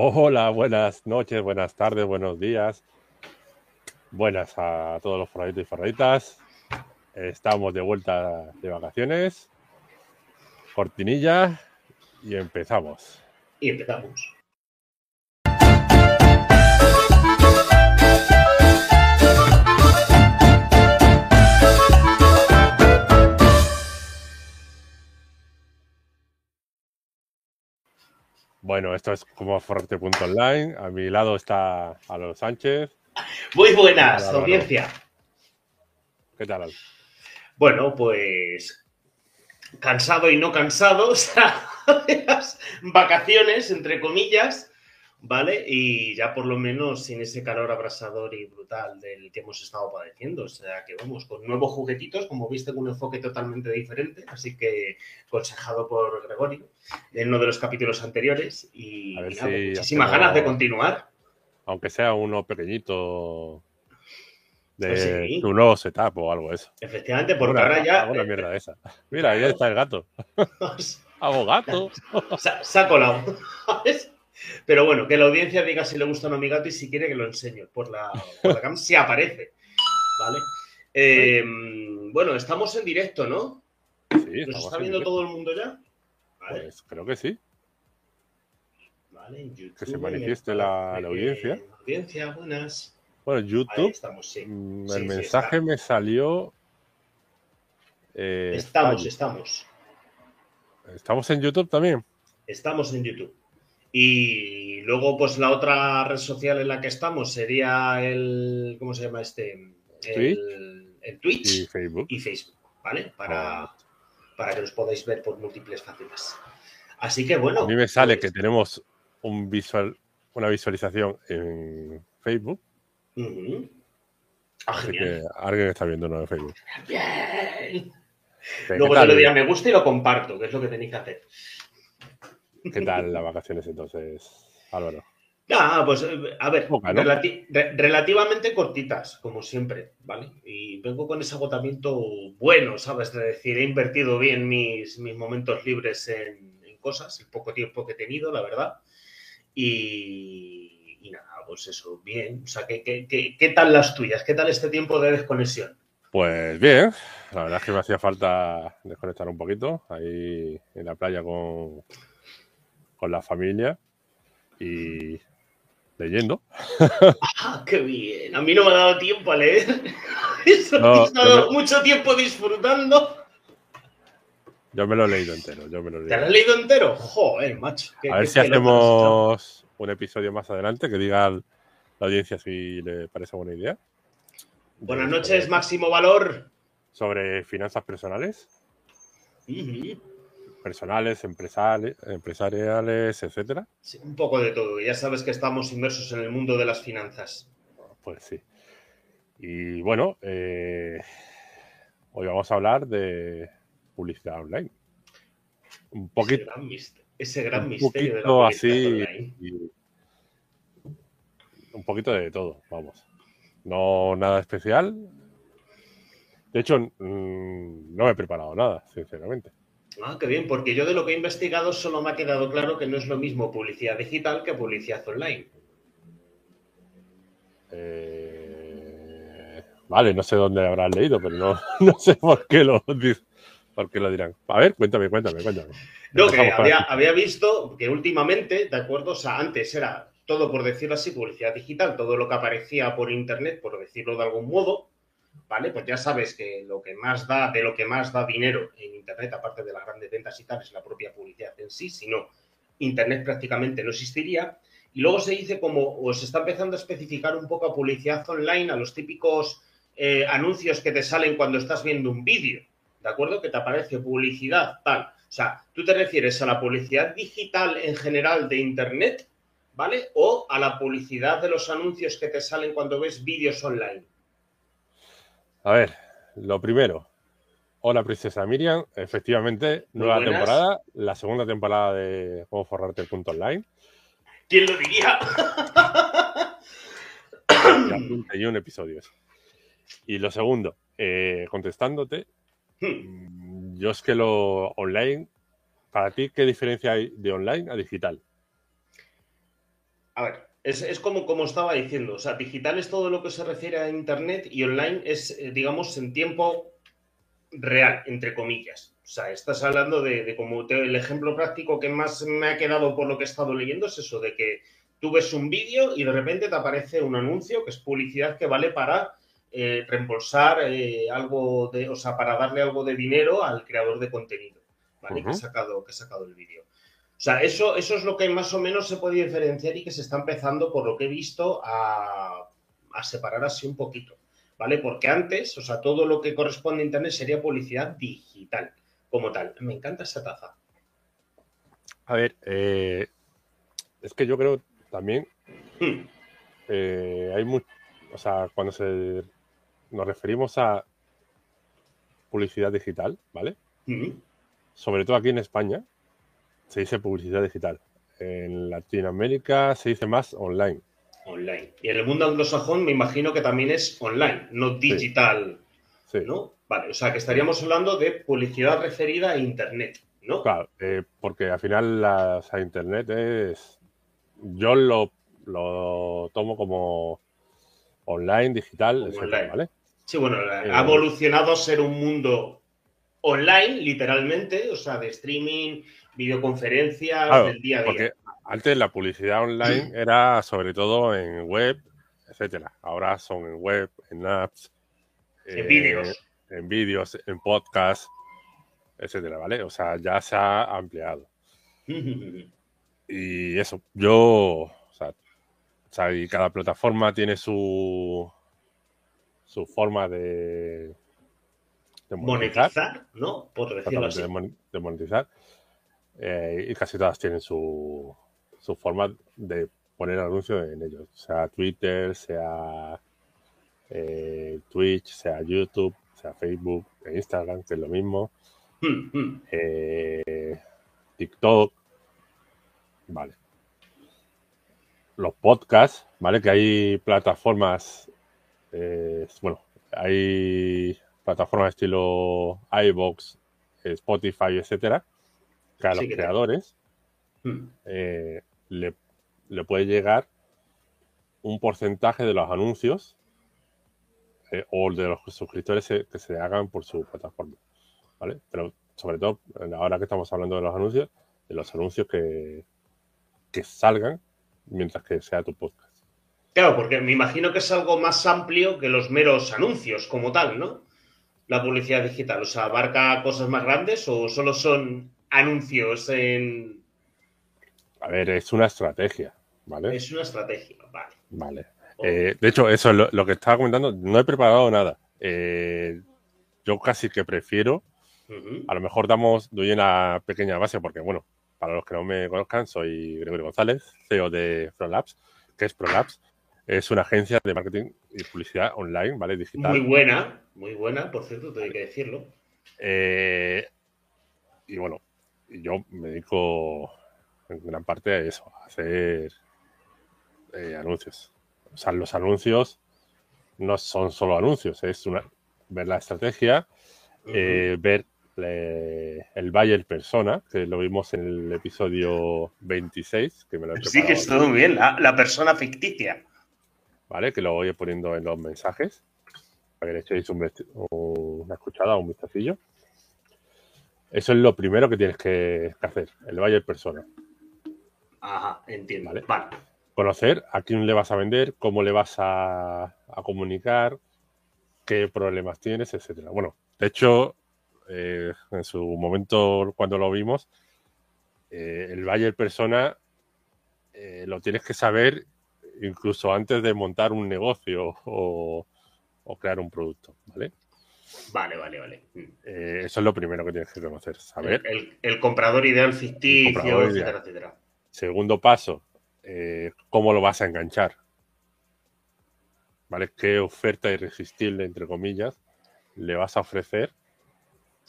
Hola, buenas noches, buenas tardes, buenos días. Buenas a todos los forraditos y forraditas. Estamos de vuelta de vacaciones. Cortinilla y empezamos. Y empezamos. Bueno, esto es como forrarte.online. A mi lado está Alonso Sánchez. Muy buenas, Hola, Álvaro. audiencia. ¿Qué tal? Al? Bueno, pues cansado y no cansado, o sea, vacaciones, entre comillas, ¿vale? Y ya por lo menos sin ese calor abrasador y brutal del que hemos estado padeciendo. O sea, que vamos, con nuevos juguetitos, como viste, con un enfoque totalmente diferente. Así que, aconsejado por Gregorio en uno de los capítulos anteriores. Y muchísimas ganas de continuar. Aunque sea uno pequeñito de Pues sí. tu nuevo setup o algo eso. Efectivamente, porque Una- ahora ya. Una mierda de esa. Mira, ahí está el gato. Hago gato. Se ha colado. Pero bueno, que la audiencia diga si le gusta o no a mi gato y si quiere que lo enseño por la, por la cam, si aparece. ¿Vale? Eh, bueno, estamos en directo, ¿no? Sí, ¿Nos está en viendo todo el mundo ya? Vale, Pues creo que sí. vale, en YouTube, que se manifieste la- la audiencia. Audiencia, buenas. Bueno, YouTube, estamos, mm, Sí, el sí, mensaje está. me salió. eh, Estamos, fallo. estamos. Estamos en YouTube también. Estamos en YouTube. Y luego, pues la otra red social en la que estamos sería el. ¿Cómo se llama este? El, el Twitch. Y Facebook. y Facebook, ¿vale? Para, para que los podáis ver por múltiples facetas. Así que bueno. A mí me sale pues, que tenemos un visual, una visualización en Facebook. Ah, Así que alguien está viendo en Facebook. Bien. ¿Qué Luego te lo dirá me gusta y lo comparto, que es lo que tenéis que hacer. ¿Qué tal las vacaciones entonces, Álvaro? Ah, pues eh, a ver, Poca, ¿no? relati- re- relativamente cortitas, como siempre, ¿vale? Y vengo con ese agotamiento bueno, ¿sabes? De decir, he invertido bien mis, mis momentos libres en, en cosas, el poco tiempo que he tenido, la verdad. Y, y nada, pues eso, bien. O sea, ¿qué, qué, qué, qué tal las tuyas? ¿Qué tal este tiempo de desconexión? Pues bien, la verdad es que me hacía falta desconectar un poquito ahí en la playa con, con la familia y leyendo. ¡Ah, qué bien! A mí no me ha dado tiempo a leer. Eso, No, he estado no. mucho tiempo disfrutando. Yo me lo he leído entero, yo me lo he ¿Te lo has leído. leído entero? Joder, macho. A ver si hacemos un episodio más adelante que diga la audiencia si le parece buena idea. Buenas noches, Máximo Valor. Sobre finanzas personales, Ujú. Personales, empresariales, empresariales, etcétera. Sí, un poco de todo. Ya sabes que estamos inmersos en el mundo de las finanzas. Pues sí. Y bueno, eh, hoy vamos a hablar de publicidad online. Un Ese poquito, gran, ese gran un misterio de la publicidad así, online. y- un poquito de todo, vamos. No nada especial. De hecho, mm, no me he preparado nada, sinceramente. Ah, qué bien, porque yo de lo que he investigado solo me ha quedado claro que no es lo mismo publicidad digital que publicidad online. Eh, vale, no sé dónde habrás leído, pero no, no sé por qué lo, por qué lo dirán. A ver, cuéntame, cuéntame, cuéntame. No, que había, había visto que últimamente, ¿de acuerdo? O sea, antes era todo, por decirlo así, publicidad digital, todo lo que aparecía por internet, por decirlo de algún modo, ¿vale? Pues ya sabes que lo que más da, de lo que más da dinero en internet, aparte de las grandes ventas y tal, es la propia publicidad en sí, si no, internet prácticamente no existiría. Y luego se dice como, o se está empezando a especificar un poco a publicidad online, a los típicos eh, anuncios que te salen cuando estás viendo un vídeo, ¿de acuerdo? Que te aparece publicidad, tal. O sea, tú te refieres a la publicidad digital en general de Internet, ¿vale? O a la publicidad de los anuncios que te salen cuando ves vídeos online. A ver, lo primero. Hola, Princesa Miriam. Efectivamente, Muy nueva buenas. temporada, la segunda temporada de Cómo forrarte el punto online. ¿Quién lo diría? Ya 31 episodios. Y lo segundo, eh, contestándote, Hmm, mm, yo es que lo online, para ti, ¿qué diferencia hay de online a digital? A ver, es, como, como estaba diciendo, o sea, digital es todo lo que se refiere a Internet y online es, eh, digamos, en tiempo real, entre comillas. O sea, estás hablando de, como el ejemplo práctico que más me ha quedado por lo que he estado leyendo es eso, de que tú ves un vídeo y de repente te aparece un anuncio que es publicidad que vale para eh, reembolsar eh, algo de, o sea, para darle algo de dinero al creador de contenido, ¿vale? que, ha sacado, que ha sacado el vídeo. O sea, eso, eso es lo que más o menos se puede diferenciar y que se está empezando, por lo que he visto, a, separar así un poquito, ¿vale? Porque antes, o sea, todo lo que corresponde a Internet sería publicidad digital, como tal. Me encanta esa taza. A ver, eh, es que yo creo también hmm. hay mucho, o sea, cuando se nos referimos a publicidad digital, ¿vale? Sobre todo aquí en España se dice publicidad digital. En Latinoamérica se dice más online. Online. Y en el mundo anglosajón me imagino que también es online, no digital. Sí. ¿No? Vale, o sea que estaríamos hablando de publicidad referida a Internet, ¿no? Claro, eh, porque al final la, Internet es... Yo lo, lo tomo como online, digital, ¿vale? Sí, bueno, eh, ha evolucionado a ser un mundo online, literalmente, o sea, de streaming, videoconferencias, del día a día. Porque antes la publicidad online era sobre todo en web, etcétera. Ahora son en web, en apps, en vídeos, eh, en vídeos, en podcast, etcétera, ¿vale? O sea, ya se ha ampliado. y eso, yo, o sea, o sea, y cada plataforma tiene su su forma de, monetizar. ¿no? Por decirlo así. De, monetizar. Eh, y casi todas tienen su, su forma de poner anuncios en ellos. Sea Twitter, sea eh, Twitch, sea YouTube, sea Facebook, Instagram, que es lo mismo. Hmm, hmm. Eh, TikTok. Vale. Los podcasts, ¿vale? Que hay plataformas eh, bueno, hay plataformas estilo iBox, Spotify, etcétera, que a los creadores hmm. eh, le, puede llegar un porcentaje de los anuncios eh, o de los suscriptores que se hagan por su plataforma. ¿Vale? Pero sobre todo, ahora que estamos hablando de los anuncios, de los anuncios que, que salgan mientras que sea tu podcast. Claro, porque me imagino que es algo más amplio que los meros anuncios como tal, ¿no? La publicidad digital. O sea, ¿abarca cosas más grandes o solo son anuncios en. A ver, es una estrategia, ¿vale? Es una estrategia, vale. Vale. Eh, de hecho, eso es lo, que estaba comentando. No he preparado nada. Eh, yo casi que prefiero. A lo mejor damos, doy una pequeña base, porque, bueno, para los que no me conozcan, soy Gregorio González, CEO de ProLabs. ¿Qué es ProLabs? Es una agencia de marketing y publicidad online, ¿vale? Digital. Muy buena, muy buena, por cierto, tengo que decirlo. Eh, y bueno, yo me dedico en gran parte a eso, a hacer eh, anuncios. O sea, los anuncios no son solo anuncios, es una, ver la estrategia, eh, ver el buyer persona, que lo vimos en el episodio 26, que me lo he Sí, que está muy bien, la persona ficticia. ¿vale? Que lo voy poniendo en los mensajes para que le echéis una escuchada un vistacillo. Eso es lo primero que tienes que, hacer, el buyer persona. Ajá, entiendo. ¿Vale? Conocer a quién le vas a vender, cómo le vas a, comunicar, qué problemas tienes, etcétera. Bueno, de hecho, eh, en su momento cuando lo vimos, eh, el buyer persona eh, lo tienes que saber incluso antes de montar un negocio o, crear un producto, ¿vale? Vale, vale, vale. Eh, eso es lo primero que tienes que conocer, saber. El, comprador ideal ficticio, etcétera, etcétera. Segundo paso, eh, ¿cómo lo vas a enganchar? ¿Vale? ¿Qué oferta irresistible, entre comillas, le vas a ofrecer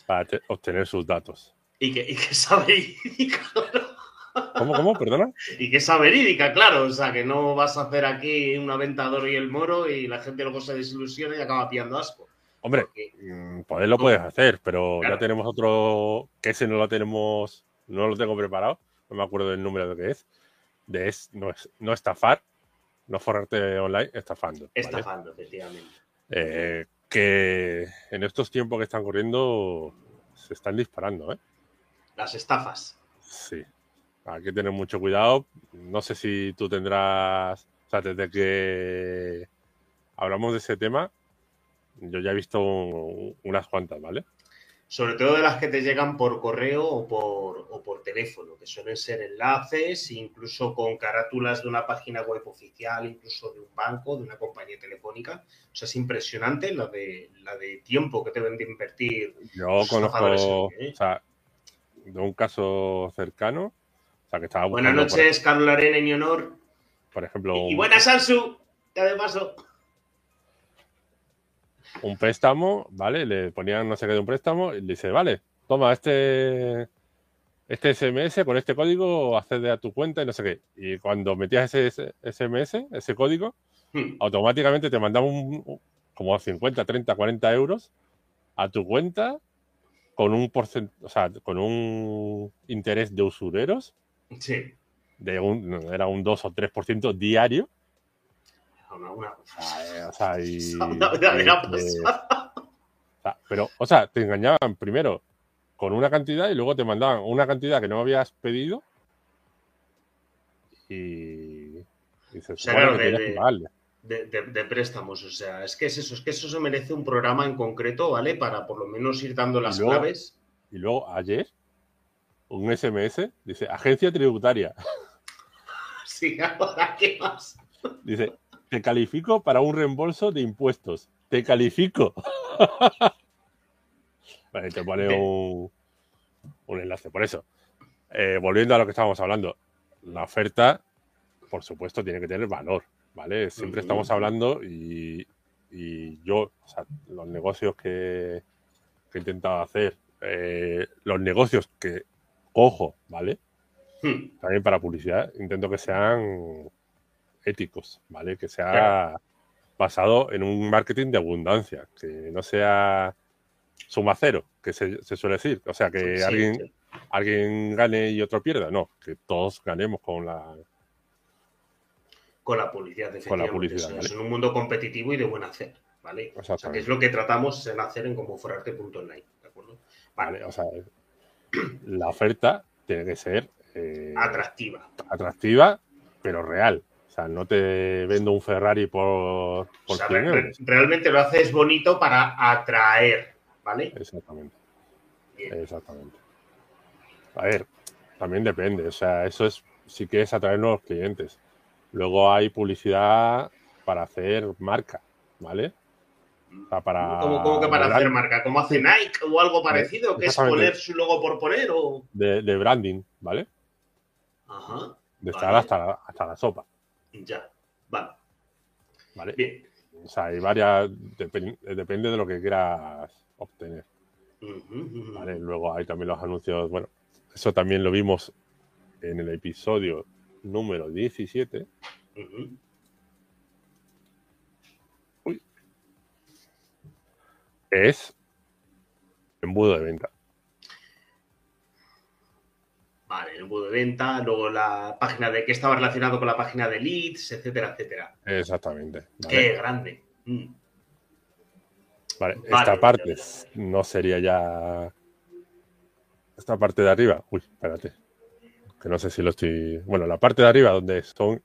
para obtener sus datos? Y que, y que sabe ¿Cómo, cómo? Perdona. y que es verídica, claro. O sea, que no vas a hacer aquí un aventador y el moro y la gente luego se desilusiona y acaba pillando asco. Hombre, mm, poder lo puedes hacer, pero ya tenemos otro que ese no lo tenemos, no lo tengo preparado, no me acuerdo del número de que es, de es, no, es, no estafar, no forrarte online, estafando. ¿vale? Estafando, efectivamente. Eh, que en estos tiempos que están corriendo se están disparando, ¿eh? Las estafas. Sí. Hay que tener mucho cuidado. No sé si tú tendrás. O sea, desde que hablamos de ese tema, yo ya he visto un- unas cuantas, ¿vale? Sobre todo de las que te llegan por correo o por, o por teléfono, que suelen ser enlaces, incluso con carátulas de una página web oficial, incluso de un banco, de una compañía telefónica. O sea, es impresionante la de, la de tiempo que deben de invertir. Yo conozco, ¿eh? o sea, de un caso cercano, o sea, que estaba Buenas noches, Carlos Larena, en mi honor. por, ejemplo, Y un, buenas, Sansu. Ya de paso. Un préstamo, ¿vale? Le ponían no sé qué de un préstamo y le dice, vale, toma este, este SMS con este código, accede a tu cuenta y no sé qué. Y cuando metías ese SMS, ese código, Hmm. automáticamente te mandaba un, un- como 50, 30, 40 euros a tu cuenta con un porcent o sea, con un interés de usureros Sí. de un, era un 2 o 3% diario. Una, una- O sea, eh, y- una pasada. o sea, pero, o sea, te engañaban primero con una cantidad y luego te mandaban una cantidad que no habías pedido y, y se O sea, claro, que de- de- préstamos. O sea, es que es eso, es que eso se merece un programa en concreto, ¿vale? Para por lo menos ir dando las luego- claves. Y luego ayer, un SMS, dice, agencia tributaria. Sí, ahora, ¿qué más? Dice, te califico para un reembolso de impuestos. Te califico. vale, te pone un, un enlace. Por eso, eh, volviendo a lo que estábamos hablando, la oferta, por supuesto, tiene que tener valor, ¿vale? Siempre estamos hablando y, y yo, o sea, los negocios que, que he intentado hacer, eh, los negocios que cojo, ¿vale? Hmm, también para publicidad, intento que sean éticos, ¿vale? Que sea Claro. basado en un marketing de abundancia, que no sea suma cero, que se, se suele decir. O sea, que sí, alguien, sí. alguien gane y otro pierda. No, que todos ganemos con la... Con la publicidad, efectivamente. publicidad, Eso ¿vale? Es un mundo competitivo y de buen hacer, ¿vale? O sea, que es lo que tratamos en hacer en comoforarte.online, ¿de acuerdo? ¿vale? O sea, la oferta tiene que ser eh, Atractiva. atractiva, pero real. Sea, no te vendo un Ferrari por, O por sea, 100 re- re- euros. realmente lo haces bonito para atraer, ¿vale? Exactamente. Bien. Exactamente. A ver, también depende. O sea, eso es si quieres atraer nuevos clientes. Luego hay publicidad para hacer marca, ¿vale? O sea, para ¿Cómo, cómo que para hacer brand- marca? ¿Cómo hace Nike o algo parecido? Que es poner su logo por poner o... de, de branding, ¿vale? Ajá, De estar Vale. hasta, la- hasta la sopa, ya. Vale, ¿vale? bien. O sea, hay varias, depen- depende de lo que quieras obtener. ¿vale? Luego hay también los anuncios, bueno, eso también lo vimos en el episodio número 17, Ujú. es embudo de venta. Vale, el embudo de venta, luego la página de que estaba relacionado con la página de leads, etcétera, etcétera. Exactamente. ¿vale? Qué grande. Mm. Vale, Vale, esta parte no sería ya. Esta parte de arriba. Uy, espérate. Que no sé si lo estoy. Bueno, la parte de arriba donde son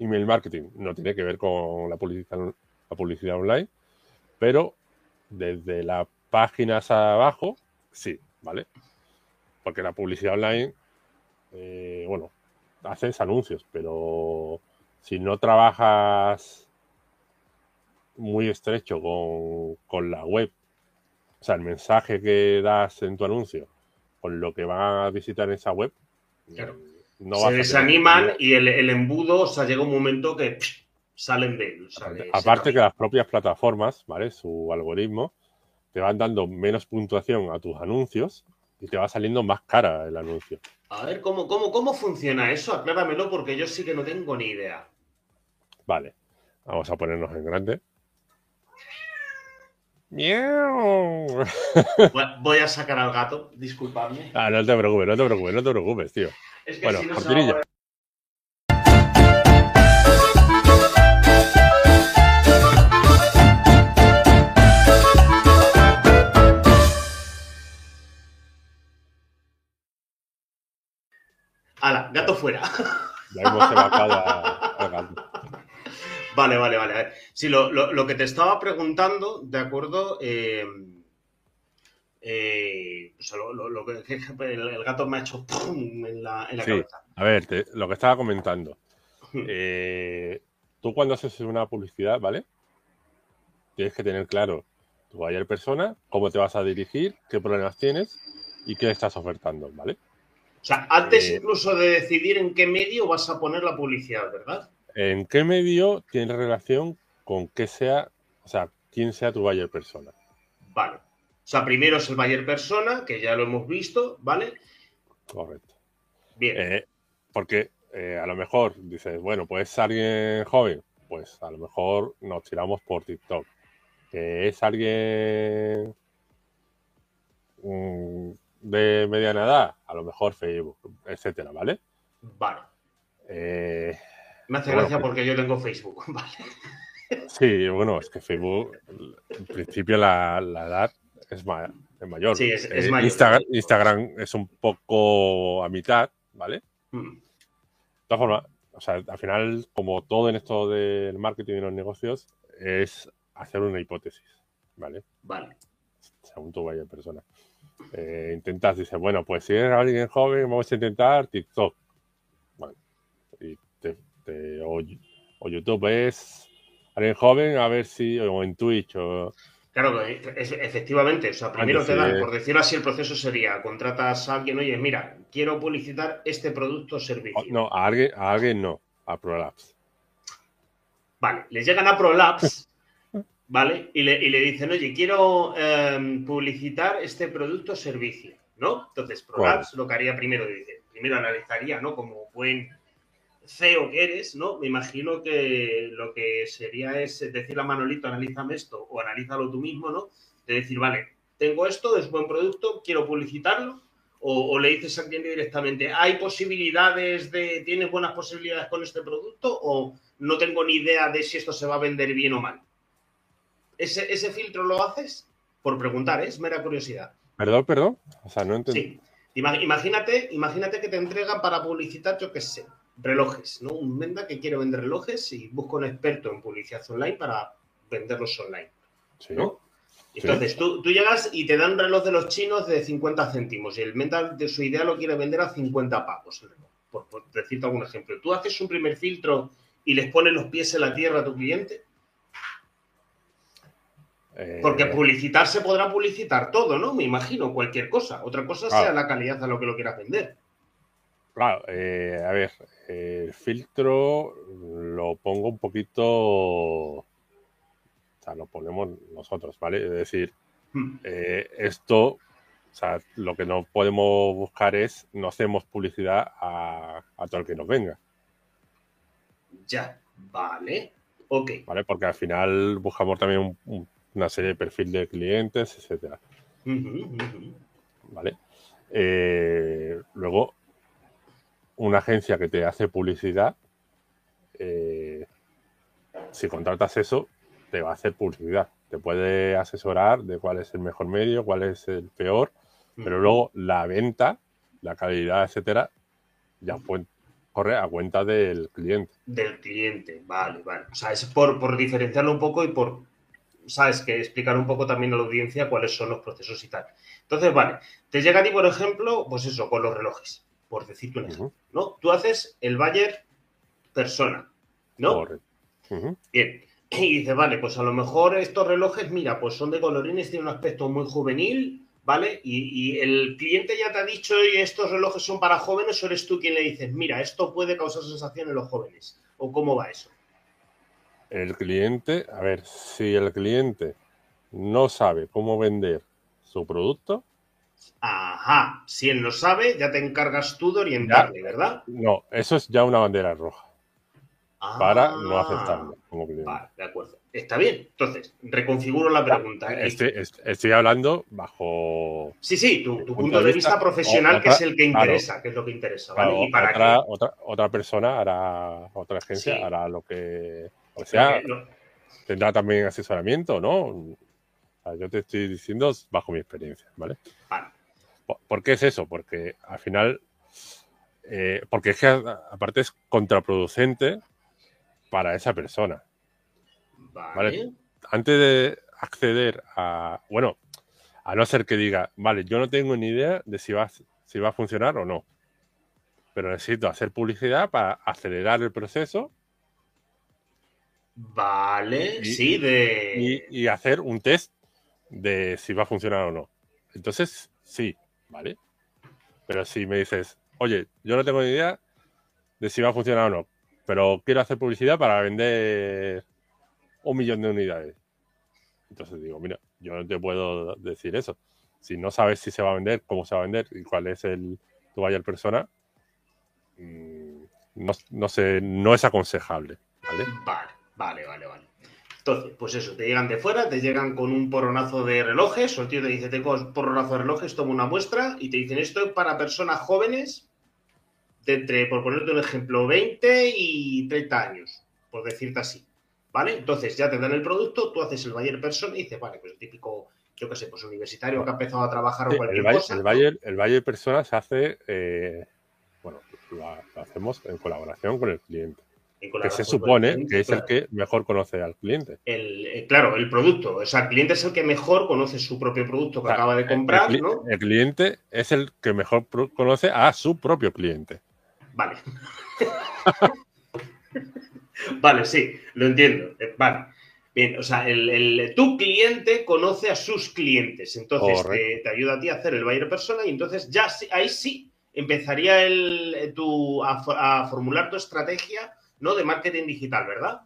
email marketing no tiene que ver con la publicidad, la publicidad online, pero desde las páginas abajo, sí, ¿vale? Porque la publicidad online, eh, bueno, haces anuncios, pero si no trabajas muy estrecho con, con la web, o sea, el mensaje que das en tu anuncio con lo que van a visitar esa web, Claro. no Se desaniman y el, el embudo, o sea, llega un momento que pff, salen de él. Aparte que las propias plataformas, ¿vale? Su algoritmo te van dando menos puntuación a tus anuncios y te va saliendo más cara el anuncio. A ver, ¿cómo, cómo, ¿cómo funciona eso? Acláramelo porque yo sí que no tengo ni idea. Vale, vamos a ponernos en grande. ¡Miau! Voy- a sacar al gato, disculpadme. Ah, no te preocupes, no te preocupes, no te preocupes, tío. Es que Bueno, si no cortinilla. ¡Hala! Gato fuera. Ya hemos evacado al gato. Vale, vale, vale. A ver, Sí, lo, lo- lo que te estaba preguntando, ¿de acuerdo? Eh, eh, o sea, lo, que el, el gato me ha hecho ¡pum! en la, en la Sí. cabeza. A ver, te- lo que estaba comentando. Eh, tú cuando haces una publicidad, ¿vale? Tienes que tener claro tu buyer persona, cómo te vas a dirigir, qué problemas tienes y qué estás ofertando, ¿vale? O sea, antes Eh, incluso de decidir en qué medio vas a poner la publicidad, ¿verdad? ¿En qué medio tiene relación con qué sea, o sea, quién sea tu buyer persona? Vale. O sea, primero es el buyer persona, que ya lo hemos visto, ¿vale? Correcto. Bien. Eh, porque eh, a lo mejor dices, bueno, pues alguien joven, pues a lo mejor nos tiramos por TikTok. Que es alguien mm, de mediana edad, a lo mejor Facebook, etcétera, ¿vale? Vale. Eh, Me hace bueno, gracia pues- porque yo tengo Facebook, ¿vale? sí, bueno, es que Facebook, en principio la, la edad es, ma- es mayor. Sí, es- es Eh, mayor. Instagram, Instagram es un poco a mitad, ¿vale? Mm. De todas formas, o sea, al final, como todo en esto del marketing y los negocios, es hacer una hipótesis, ¿vale? Vale. Según tu vaya persona. Eh, intentas, dices, bueno, pues si eres alguien joven, vamos a intentar TikTok. Bueno, y te, te- o, o YouTube es alguien joven, a ver si, o en Twitch, o Claro, es- efectivamente, o sea, primero Antes, te dan, eh, por decirlo así, el proceso sería, contratas a alguien, oye, mira, quiero publicitar este producto o servicio. no, a alguien, a alguien no, a ProLabs. Vale, les llegan a ProLabs, ¿vale? Y le, y le dicen, oye, quiero em, publicitar este producto o servicio, ¿no? Entonces, ProLabs lo que haría primero, dice, primero analizaría, ¿no? Como buen CEO que eres, ¿no? Me imagino que lo que sería es decirle a Manolito, analízame esto, o analízalo tú mismo, ¿no? De decir, vale, tengo esto, es buen producto, quiero publicitarlo, o, o le dices al cliente directamente, ¿hay posibilidades de, tienes buenas posibilidades con este producto? O no tengo ni idea de si esto se va a vender bien o mal. ¿Ese, ese filtro lo haces? Por preguntar, ¿eh? es mera curiosidad. Perdón, perdón. O sea, no entendí. Sí. Ima- Imagínate, imagínate que te entregan para publicitar, yo qué sé, relojes, ¿no? Un venda que quiere vender relojes y busca un experto en publicidad online para venderlos online, Sí. ¿no? Entonces, tú, tú llegas y te dan un reloj de los chinos de 50 céntimos y el venda de su idea lo quiere vender a 50 pavos el reloj, por, por decirte algún ejemplo. Tú haces un primer filtro y les pones los pies en la tierra a tu cliente, porque publicitar se podrá publicitar todo, ¿no? Me imagino, cualquier cosa. Otra cosa Claro. sea la calidad a lo que lo quieras vender. Claro, eh, a ver, eh, el filtro lo pongo un poquito, o sea, lo ponemos nosotros, ¿vale? Es decir, Hmm. eh, esto, o sea, lo que no podemos buscar es, no hacemos publicidad a, a todo el que nos venga, Ya, vale. Ok. ¿vale? Porque al final buscamos también un- un- una serie de perfil de clientes, etcétera. ¿vale? Eh, luego, una agencia que te hace publicidad, eh, si contratas eso, te va a hacer publicidad. Te puede asesorar de cuál es el mejor medio, cuál es el peor, pero luego la venta, la calidad, etcétera, ya fue- corre a cuenta del cliente. Del cliente, vale, vale. O sea, es por, por diferenciarlo un poco y por, ¿sabes? Que explicar un poco también a la audiencia cuáles son los procesos y tal. Entonces, vale, te llega a ti, por ejemplo, pues eso, con los relojes, por decirte un ejemplo, ¿no? Tú haces el buyer persona, ¿no? Bien. Y dices, vale, pues a lo mejor estos relojes, mira, pues son de colorines, tienen un aspecto muy juvenil, ¿vale? Y, y el cliente ya te ha dicho, y estos relojes son para jóvenes, o eres tú quien le dices, mira, esto puede causar sensación en los jóvenes. ¿O cómo va eso? El cliente, a ver, si el cliente no sabe cómo vender su producto, Ajá, si él lo sabe, ya te encargas tú de orientarle, ¿verdad? no, eso es ya una bandera roja para no Ah, aceptarlo como cliente. Vale, de acuerdo. Está bien. Entonces, reconfiguro la pregunta. ¿eh? Estoy, est- estoy hablando bajo Sí, sí, tu, tu punto de vista vista, profesional, que es el que claro. interesa, que es lo que interesa, ¿vale? claro, y para otra, otra, otra persona hará, otra agencia Sí. hará lo que, o sea, tendrá también asesoramiento, ¿no? Yo te estoy diciendo bajo mi experiencia, ¿vale? Vale. ¿Por, por qué es eso? Porque al final eh, porque es que aparte es contraproducente para esa persona. Vale. Antes de acceder a, bueno, a no ser que diga, vale, yo no tengo ni idea de si va, si va a funcionar o no, pero necesito hacer publicidad para acelerar el proceso. Vale, sí, de... y hacer un test de si va a funcionar o no. Entonces, sí, ¿vale? Pero si me dices, oye, yo no tengo ni idea de si va a funcionar o no, pero quiero hacer publicidad para vender un millón de unidades. Entonces digo, mira, yo no te puedo decir eso. Si no sabes si se va a vender, cómo se va a vender y cuál es el tu buyer persona, mm, no, no, sé, no es aconsejable. Vale, vale, vale, vale. Entonces, pues eso, te llegan de fuera, te llegan con un porronazo de relojes, o el tío te dice, tengo un porronazo de relojes, toma una muestra, y te dicen, esto es para personas jóvenes de entre, por ponerte un ejemplo, 20 y 30 años, por decirte así. ¿Vale? Entonces ya te dan el producto, tú haces el buyer person y dices, vale, pues el típico, yo qué sé, pues universitario que ha empezado a trabajar o cualquier el cosa. El buyer, el buyer persona se hace, eh, bueno, lo hacemos en colaboración con el cliente que se supone que es el que mejor conoce al cliente. El, eh, claro, el producto. O sea, el cliente es el que mejor conoce su propio producto que acaba de comprar, el, ¿no? El cliente es el que mejor conoce a su propio cliente. Vale. vale, sí, lo entiendo. Eh, vale. Bien, o sea, el, tu cliente conoce a sus clientes. Entonces te, ayuda a ti a hacer el buyer persona y entonces ya ahí sí empezaría el, tu, a formular tu estrategia ¿no? De marketing digital, ¿verdad?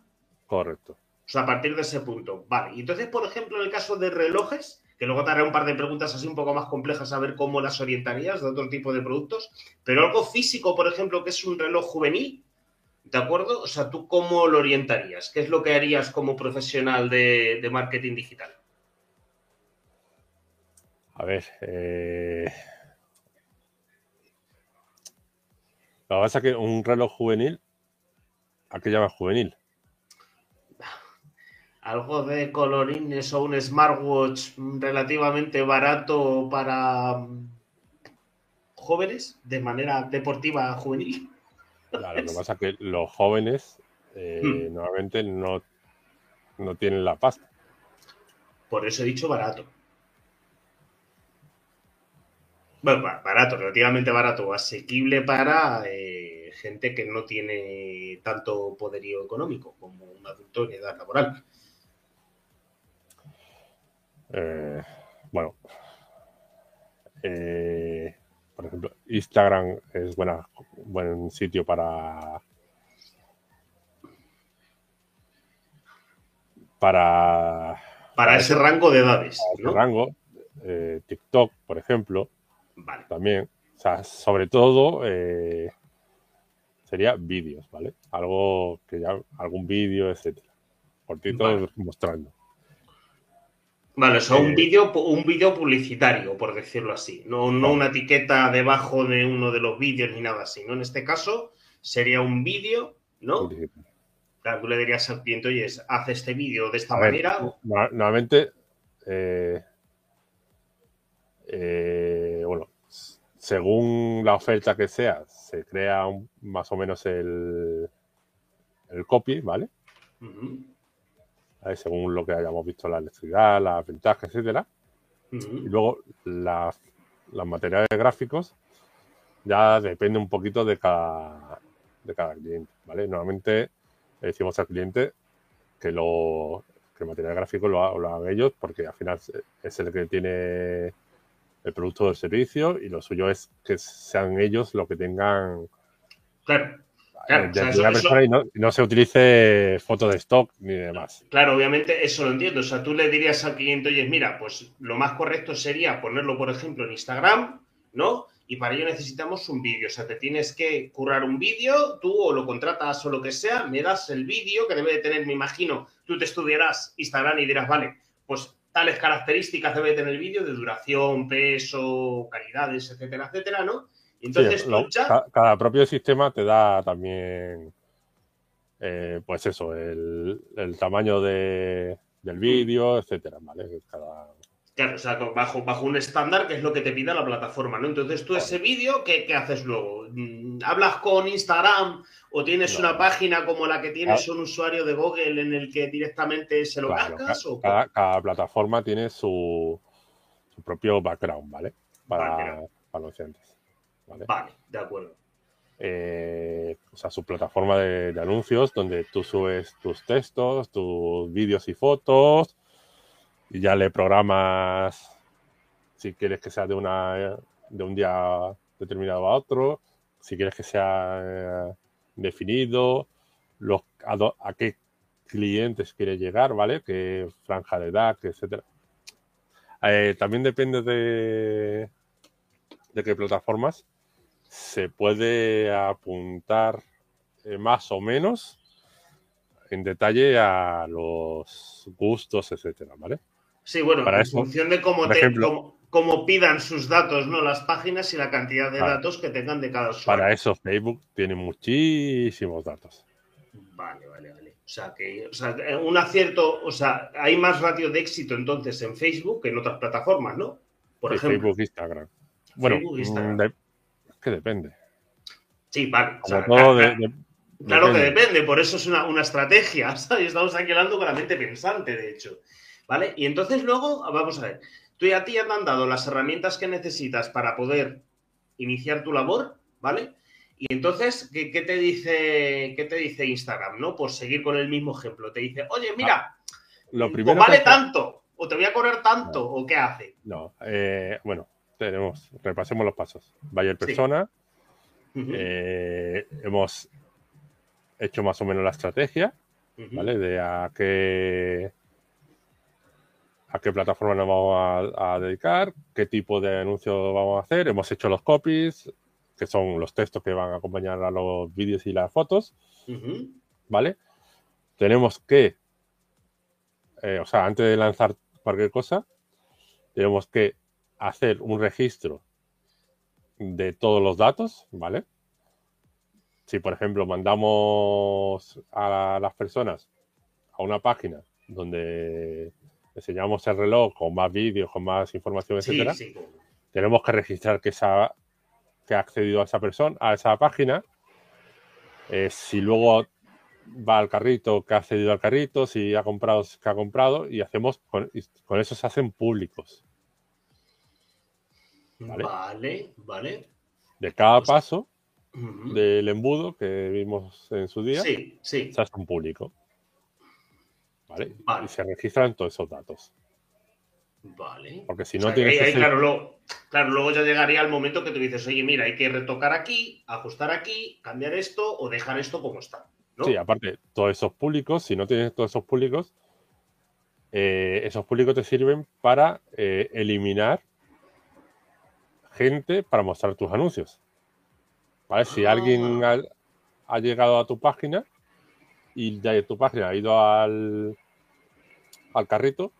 Correcto. O sea, a partir de ese punto. Vale. Y entonces, por ejemplo, en el caso de relojes, que luego te haré un par de preguntas así un poco más complejas a ver cómo las orientarías de otro tipo de productos, pero algo físico, por ejemplo, que es un reloj juvenil, ¿de acuerdo? O sea, ¿tú cómo lo orientarías? ¿Qué es lo que harías como profesional de, marketing digital? A ver, eh... Que pasa es que un reloj juvenil ¿A qué llama juvenil? Algo de colorines o un smartwatch relativamente barato para mm, jóvenes de manera deportiva juvenil. Claro, lo que pasa es que los jóvenes eh, hmm. normalmente no, no tienen la pasta. Por eso he dicho barato. Bueno, barato, relativamente barato, asequible para eh, gente que no tiene tanto poderío económico como un adulto en edad laboral. Eh, bueno, eh, por ejemplo, Instagram es buena, buen sitio para para para, ese rango de edades. Ese rango, eh, TikTok, por ejemplo, también, o sea, sobre todo sería vídeos, ¿vale? Algo que ya, algún vídeo, etcétera. Cortito vale. mostrando. Vale, o sea, un eh, vídeo un vídeo publicitario, por decirlo así. No, no una etiqueta debajo de uno de los vídeos ni nada así, ¿no? En este caso sería un vídeo, ¿no? Claro, tú le dirías al cliente, oye, haz este vídeo de esta manera. Nuevamente, eh, eh, según la oferta que sea, se crea más o menos el, el copy, ¿vale? Según lo que hayamos visto, la electricidad, la ventajas, etcétera. Y luego las, materiales gráficos ya depende un poquito de cada, de cada cliente, ¿vale? Normalmente le decimos al cliente que, lo, que el material gráfico lo, lo hagan ellos porque al final es el que tiene el producto del servicio y lo suyo es que sean ellos los que tengan claro, y, no, se utilice fotos de stock ni demás. Claro, obviamente eso lo entiendo. O sea, tú le dirías al cliente, oye, mira, pues lo más correcto sería ponerlo, por ejemplo, en Instagram, ¿no? Y para ello necesitamos un vídeo. O sea, te tienes que currar un vídeo, tú o lo contratas o lo que sea, me das el vídeo que debe de tener, me imagino, tú te estudiarás Instagram y dirás, vale, pues tales características debe tener el vídeo de duración, peso, calidades, etcétera, etcétera, ¿no? entonces cada, propio sistema te da también, eh, pues eso, el, tamaño de, del vídeo, etcétera, ¿vale? Claro, o sea, bajo, bajo un estándar que es lo que te pida la plataforma, ¿no? Entonces tú ese vídeo, ¿qué, haces luego? Mm, ¿Hablas con Instagram o tienes una página como la que tienes un usuario de Google en el que directamente se lo cascas? cada, plataforma tiene su, propio background, ¿vale? Para, para los clientes. ¿vale? vale, de acuerdo. Eh, o sea, su plataforma de, de anuncios donde tú subes tus textos, tus vídeos y fotos y ya le programas si quieres que sea de una de un día determinado a otro, si quieres que sea eh, definido, los, a, qué clientes quiere llegar, ¿vale? Qué franja de edad, etcétera. Eh, también depende de, de qué plataformas se puede apuntar eh, más o menos en detalle a los gustos, etcétera, ¿vale? Sí, bueno, en función de cómo, te, cómo, pidan sus datos, ¿no? Las páginas y la cantidad de datos que tengan de cada usuario. Para eso Facebook tiene muchísimos datos. Vale, vale, vale. O sea, que o sea, un acierto, o sea, hay más ratio de éxito entonces en Facebook que en otras plataformas, ¿no? Por ejemplo. Facebook, Instagram. Bueno, mm, es que depende. Sí, vale. claro, que depende, por eso es una, una estrategia, ¿sabes? Estamos aquí hablando con la mente pensante, de hecho. ¿Vale? Y entonces luego, vamos a ver, tú ya a ti ya te han dado las herramientas que necesitas para poder iniciar tu labor, ¿vale? Y entonces, ¿qué, te dice qué te dice Instagram, no? Por seguir con el mismo ejemplo. Te dice, oye, mira, ah, lo primero vale tanto, o te voy a correr tanto, o qué hace. No, eh, bueno, tenemos, repasemos los pasos. Buyer persona, eh, hemos hecho más o menos la estrategia, ¿vale? De a qué a qué plataforma nos vamos a, dedicar, qué tipo de anuncio vamos a hacer. Hemos hecho los copies, que son los textos que van a acompañar a los vídeos y las fotos. ¿Vale? Tenemos que, eh, o sea, antes de lanzar cualquier cosa, tenemos que hacer un registro de todos los datos, ¿vale? Si, por ejemplo, mandamos a las personas a una página donde enseñamos el reloj con más vídeos, con más información, etcétera, tenemos que registrar que, esa, que ha accedido a esa persona, a esa página. Eh, si luego va al carrito, que ha accedido al carrito, si ha comprado, que ha comprado, y hacemos con, eso se hacen públicos. Vale, vale. De cada pues, paso del embudo que vimos en su día, se hace un público. ¿Vale? Y se registran todos esos datos. Vale. Porque si no tienes. claro, luego, claro, luego ya llegaría el momento que tú dices, oye, mira, hay que retocar aquí, ajustar aquí, cambiar esto o dejar esto como está. Sí, aparte, todos esos públicos, si no tienes todos esos públicos, eh, esos públicos te sirven para eh, eliminar gente para mostrar tus anuncios. ¿Vale? Si alguien ah. ha, llegado a tu página y ya tu página ha ido al, al carrito,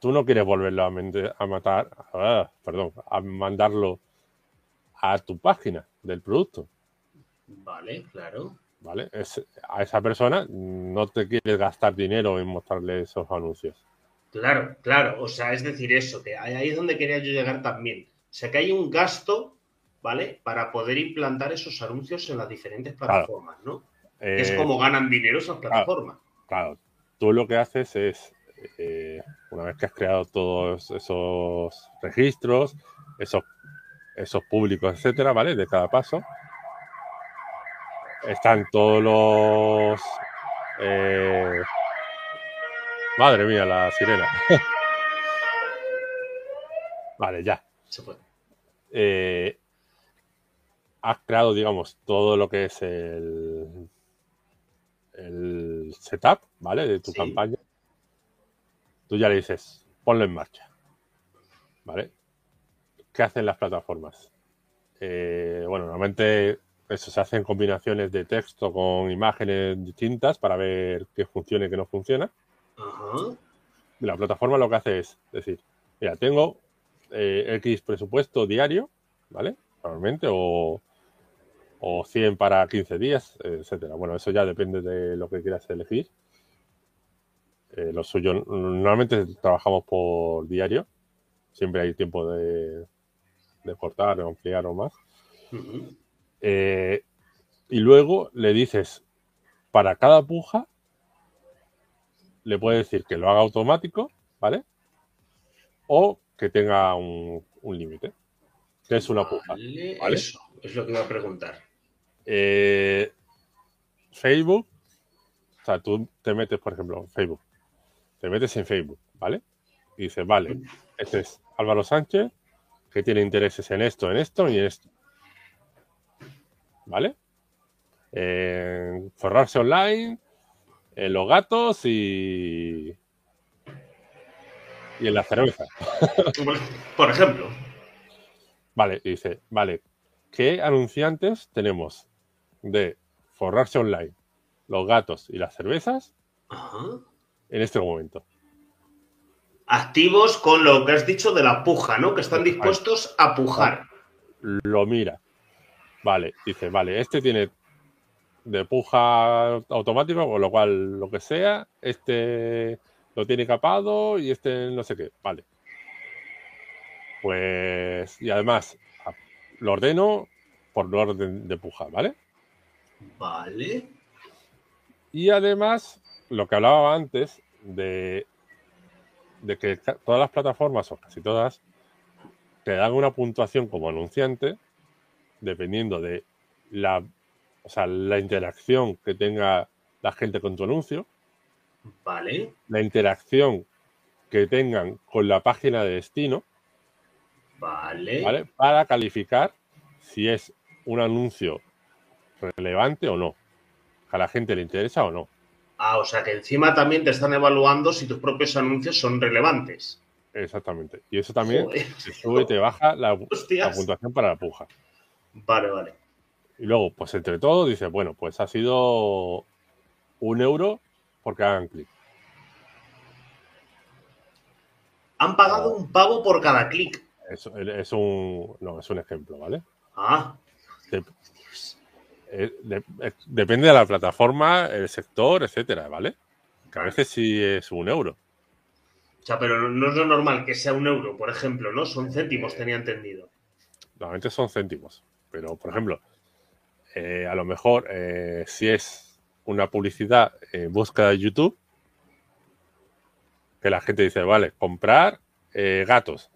tú no quieres volverlo a, matar, ah, perdón, a mandarlo a tu página del producto. Vale, claro. ¿Vale? a esa persona no te quieres gastar dinero en mostrarle esos anuncios. Claro, claro. O sea, es decir, eso, que ahí es donde quería yo llegar también. O sea, que hay un gasto, ¿vale? Para poder implantar esos anuncios en las diferentes plataformas, ¿no? Es como ganan dinero esas plataformas. Claro, tú lo que haces es, eh, una vez que has creado todos esos registros, esos, esos públicos, etcétera, ¿vale? De cada paso, están todos los. Eh, madre mía, la sirena. vale, ya. Se puede. Eh, has creado, digamos, todo lo que es el el setup, ¿vale? De tu campaña, tú ya le dices, ponlo en marcha, ¿vale? ¿Qué hacen las plataformas? Eh, bueno, normalmente eso se hacen combinaciones de texto con imágenes distintas para ver qué funciona y qué no funciona. La plataforma lo que hace es decir, mira, tengo eh, X presupuesto diario, ¿vale? Normalmente, o o 100 para 15 días, etcétera. Bueno, eso ya depende de lo que quieras elegir. eh, lo suyo, normalmente trabajamos por diario, siempre hay tiempo de, de cortar o ampliar o más. Eh, y luego le dices, para cada puja, le puedes decir que lo haga automático, ¿vale? O que tenga un, un límite, que es una puja. Vale, ¿vale? Eso es lo que iba a preguntar. Eh, Facebook, o sea, tú te metes, por ejemplo, en Facebook, te metes en Facebook, ¿vale? Y dices, vale, este es Álvaro Sánchez, que tiene intereses en esto, en esto y en esto. ¿Vale? En forrarse online, en los gatos y. y en la cerveza. Por ejemplo. Vale, y dice, vale, ¿qué anunciantes tenemos de forrarse online, los gatos y las cervezas Ajá. en este momento? Activos con lo que has dicho de la puja, ¿no? Que están dispuestos a pujar. Lo mira. Vale, dice, vale, este tiene de puja automático, con lo cual lo que sea, este lo tiene capado y este no sé qué. Vale. Pues, y además, lo ordeno por orden de puja, ¿vale? Vale. Y además, lo que hablaba antes de, de que todas las plataformas, o casi todas, te dan una puntuación como anunciante, dependiendo de la, o sea, la interacción que tenga la gente con tu anuncio, Vale. la interacción que tengan con la página de destino, Vale. ¿vale? Para calificar si es un anuncio relevante o no, a la gente le interesa o no. Ah, o sea que encima también te están evaluando si tus propios anuncios son relevantes. Exactamente. Y eso también Joder. te sube y te baja la, puntuación para la puja. Vale, vale. Y luego, pues entre todos, dice, bueno, pues ha sido un euro porque hagan clic. Han pagado un pavo por cada clic. Es, es un. No, es un ejemplo, ¿vale? Ah, eh, de- eh, depende de la plataforma, el sector, etcétera, ¿vale? Que a veces sí es un euro. o sea, pero no- es lo normal que sea un euro, por ejemplo, ¿no? Son céntimos, tenía entendido. Normalmente son céntimos. Pero, por ejemplo, eh, a lo mejor eh, si es una publicidad en búsqueda de YouTube, que la gente dice, vale, comprar eh, gatos.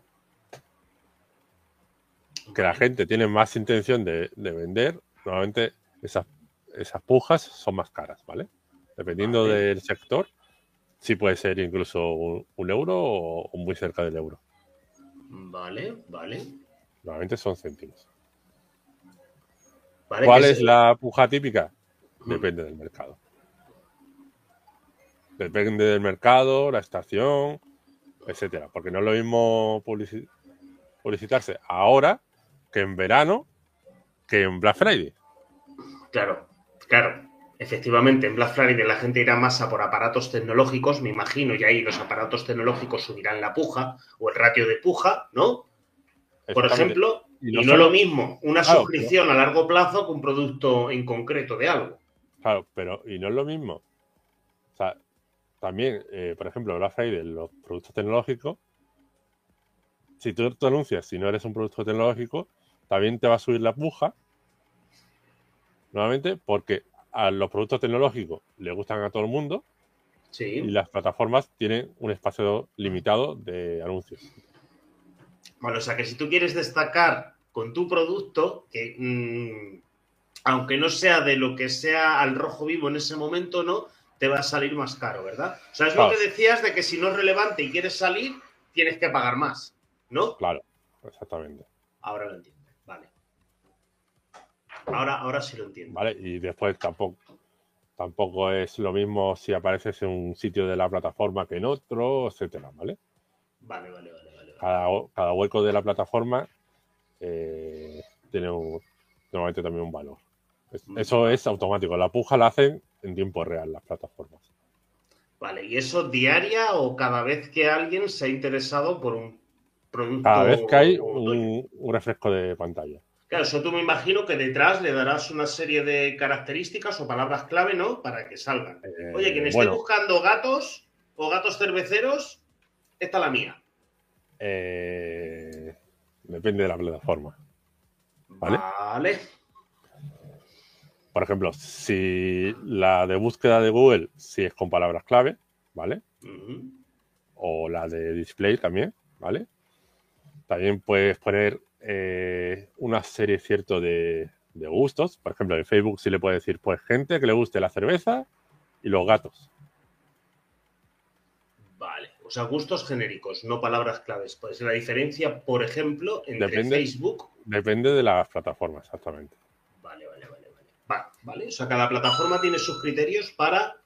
Que la gente tiene más intención de, de vender, normalmente esas, esas pujas son más caras, ¿vale? Dependiendo Vale. del sector, sí puede ser incluso un, un euro o, muy cerca del euro. Vale, vale. Normalmente son céntimos. vale ¿Cuál es se- la puja típica? Mm. Depende del mercado. Depende del mercado, la estación, etcétera. Porque no es lo mismo publici- publicitarse ahora que en verano que en Black Friday. Claro, claro. Efectivamente, en Black Friday la gente irá más a por aparatos tecnológicos, me imagino, y ahí los aparatos tecnológicos subirán la puja o el ratio de puja, ¿no? Por ejemplo, Y y no no, solo- lo mismo una Claro, suscripción a largo plazo que un producto en concreto de algo. Claro, pero y no es lo mismo. O sea, también, eh, por ejemplo, Black Friday, los productos tecnológicos, si tú te anuncias, si no eres un producto tecnológico, también te va a subir la puja, nuevamente, porque a los productos tecnológicos le gustan a todo el mundo y las plataformas tienen un espacio limitado de anuncios. Bueno, o sea que si tú quieres destacar con tu producto, que mm, aunque no sea de lo que sea al rojo vivo en ese momento, ¿no? Te va a salir más caro, ¿verdad? O sea, es lo que decías de que si no es relevante y quieres salir, tienes que pagar más, ¿no? Claro, exactamente. Ahora lo entiendo. Ahora, ahora sí lo entiendo. ¿Vale? Y después tampoco, tampoco es lo mismo si apareces en un sitio de la plataforma que en otro, etcétera, ¿vale? Vale, vale, vale, vale. cada, cada hueco de la plataforma eh, tiene un- normalmente también un valor. Es-. Eso es automático. La puja la hacen en tiempo real las plataformas. Vale, ¿y eso diaria o cada vez que alguien se ha interesado por un producto? Cada vez que hay un refresco de pantalla. Claro, eso tú me imagino que detrás le darás una serie de características o palabras clave, ¿no? Para que salgan. Eh, Oye, quien esté bueno, buscando gatos, o gatos cerveceros, esta es la mía. Eh, depende de la plataforma. ¿Vale? Vale. Por ejemplo, si la de búsqueda de Google, si es con palabras clave, ¿vale? O la de display también, ¿vale? También puedes poner eh, una serie cierto de, de gustos. Por ejemplo, en Facebook sí le puedes decir, pues gente que le guste la cerveza y los gatos. Vale. O sea, gustos genéricos, no palabras claves. Pues la diferencia, por ejemplo, entre Depende. Facebook. Depende de las plataformas, exactamente. Vale, vale, vale, vale. Va, vale. O sea, cada plataforma tiene sus criterios para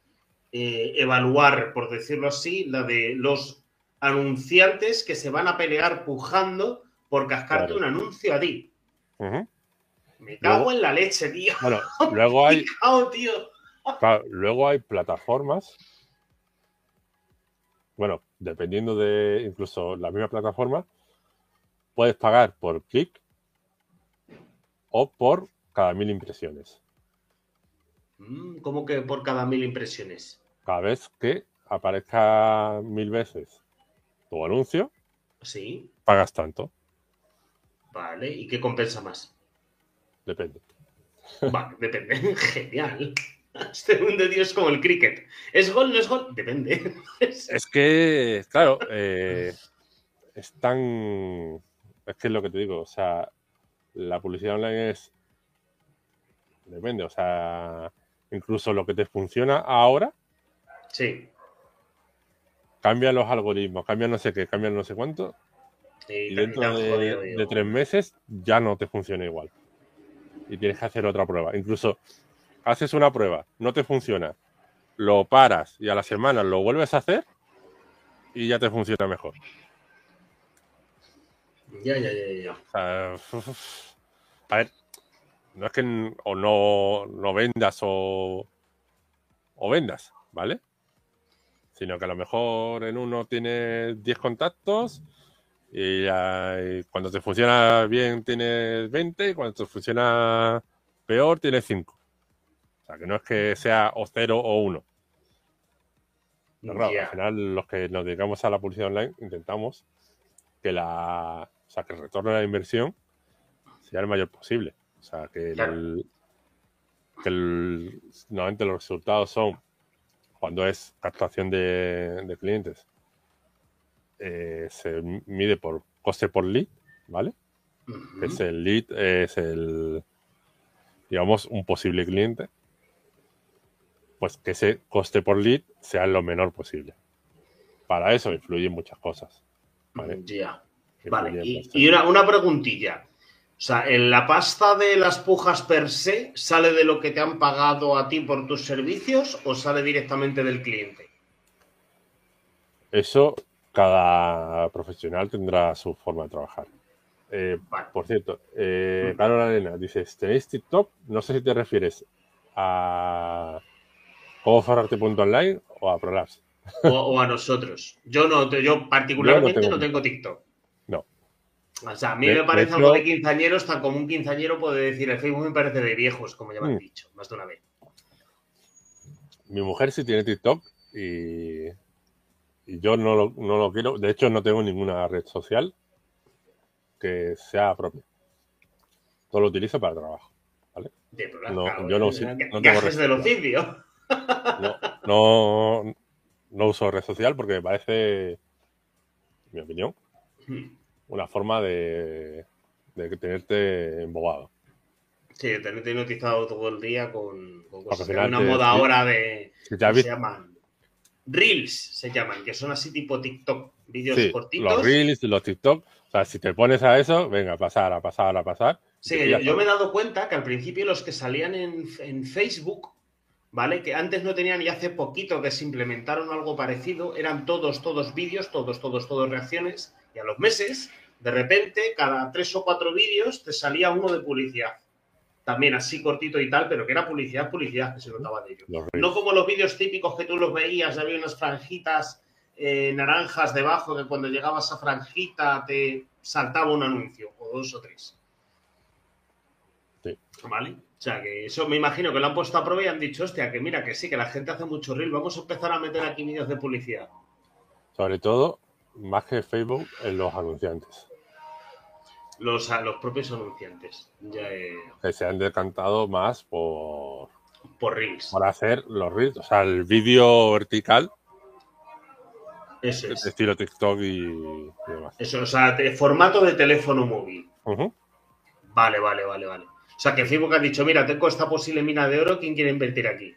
eh, evaluar, por decirlo así, la de los anunciantes que se van a pelear pujando por cascarte Claro. un anuncio a ti. Me cago Luego- en la leche, tío. Bueno, luego hay, Picao, tío. Claro, luego hay plataformas. Bueno, dependiendo de incluso la misma plataforma, puedes pagar por clic o por cada mil impresiones. Mm, ¿Cómo que por cada mil impresiones? Cada vez que aparezca mil veces tu anuncio, Sí, pagas tanto. Vale. ¿Y qué compensa más? Depende. Vale, depende. Genial. Este mundo, tío, es como el cricket. ¿Es gol, no es gol? Depende. Es que, claro, eh, es tan. Es que es lo que te digo, o sea, la publicidad online es. Depende, o sea, incluso lo que te funciona ahora, Sí. cambian los algoritmos, cambian no sé qué, cambian no sé cuánto, Y, dentro de, jodido, tío. de tres meses ya no te funciona igual. Y tienes que hacer otra prueba. Incluso haces una prueba, no te funciona, lo paras y a la semana lo vuelves a hacer y ya te funciona mejor. Ya, ya, ya, ya. O sea, a ver, no es que o no, no vendas o, o vendas, ¿vale? Sino que a lo mejor en uno tienes 10 contactos y, ya- y cuando te funciona bien tienes 20 y cuando te funciona peor tienes 5. O sea, que no es que sea o 0 o 1. Pero claro, al final los que nos dedicamos a la publicidad online intentamos que la o sea, que el retorno de la inversión sea el mayor posible. O sea, que, Claro. el, que el- normalmente los resultados son cuando es captación de, de clientes eh, se mide por coste por lead, ¿vale? Es el lead, es el digamos un posible cliente pues que ese coste por lead sea lo menor posible. Para eso influyen muchas cosas. ¿vale? Ya. Influyen Vale, y, y una, una preguntilla. O sea, ¿en la pasta de las pujas per se sale de lo que te han pagado a ti por tus servicios o sale directamente del cliente? Eso, cada profesional tendrá su forma de trabajar. Eh, por cierto, eh, Mm. Carol Arena, dices, ¿tenéis TikTok? No sé si te refieres a cómo forrarte.online o a Prolapse. O, o a nosotros. Yo no, yo particularmente Yo no no tengo, TikTok. No. O sea, a mí De- me de parece hecho- algo de quinceañeros, tan como un quinceañero puede decir, el Facebook me parece de viejos, como ya me han Mm. dicho, más de una vez. Mi mujer sí tiene TikTok y, y yo no lo, no lo quiero. De hecho, no tengo ninguna red social que sea propia. Todo lo utilizo para trabajo. De verdad, No, claro, yo no eh, uso- no gajes del oficio. No, no, no uso red social porque me parece, en mi opinión, Hmm. una forma de, de tenerte embobado. Sí, tenerte hipnotizado todo el día con, con cosas que una moda sí. ahora de... Si te has ¿cómo se llaman? Reels se llaman, que son así tipo TikTok, vídeos sí, cortitos. los reels, los TikTok, o sea, si te pones a eso, venga, pasar, a pasar, a pasar. Sí, yo, me he dado cuenta que al principio los que salían en, en Facebook, ¿vale? Que antes no tenían y hace poquito que se implementaron algo parecido, eran todos, todos vídeos, todos, todos, todos reacciones, y a los meses, de repente, cada tres o cuatro vídeos te salía uno de publicidad. También así cortito y tal, pero que era publicidad, publicidad, que se notaba de ello. No como los vídeos típicos que tú los veías, había unas franjitas eh, naranjas debajo, que cuando llegabas a franjita te saltaba un anuncio, o dos o tres. Sí. ¿Vale? O sea, que eso me imagino que lo han puesto a prueba y han dicho, hostia, que mira, que sí, que la gente hace mucho reel, vamos a empezar a meter aquí vídeos de publicidad. Sobre todo, más que Facebook, en los anunciantes. Los, los propios anunciantes. Ya, Que se han decantado más por... Por reels. Por hacer los reels. O sea, el vídeo vertical. Eso es. Estilo TikTok y, demás. Eso, o sea, formato de teléfono móvil. Vale, vale, vale, vale. O sea, que Facebook ha dicho, mira, tengo esta posible mina de oro, ¿quién quiere invertir aquí?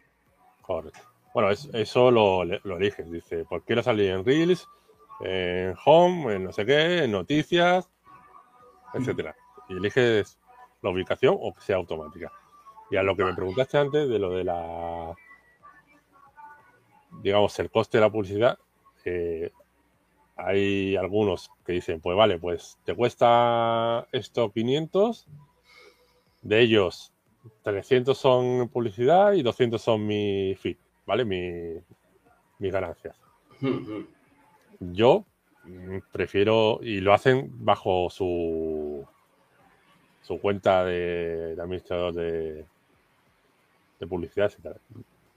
Correcto. Bueno, eso lo, lo eliges. Dice, ¿por qué no salir en Reels, en Home, en no sé qué, en Noticias, etcétera? Y eliges la ubicación o que sea automática. Y a lo que me preguntaste antes de lo de la, digamos, el coste de la publicidad, eh, hay algunos que dicen, pues vale, pues te cuesta esto 500 de ellos, 300 son publicidad y 200 son mi feed, ¿vale? Mi, mis ganancias. Yo prefiero, y lo hacen bajo su, su cuenta de, administrador de, de publicidad, etc.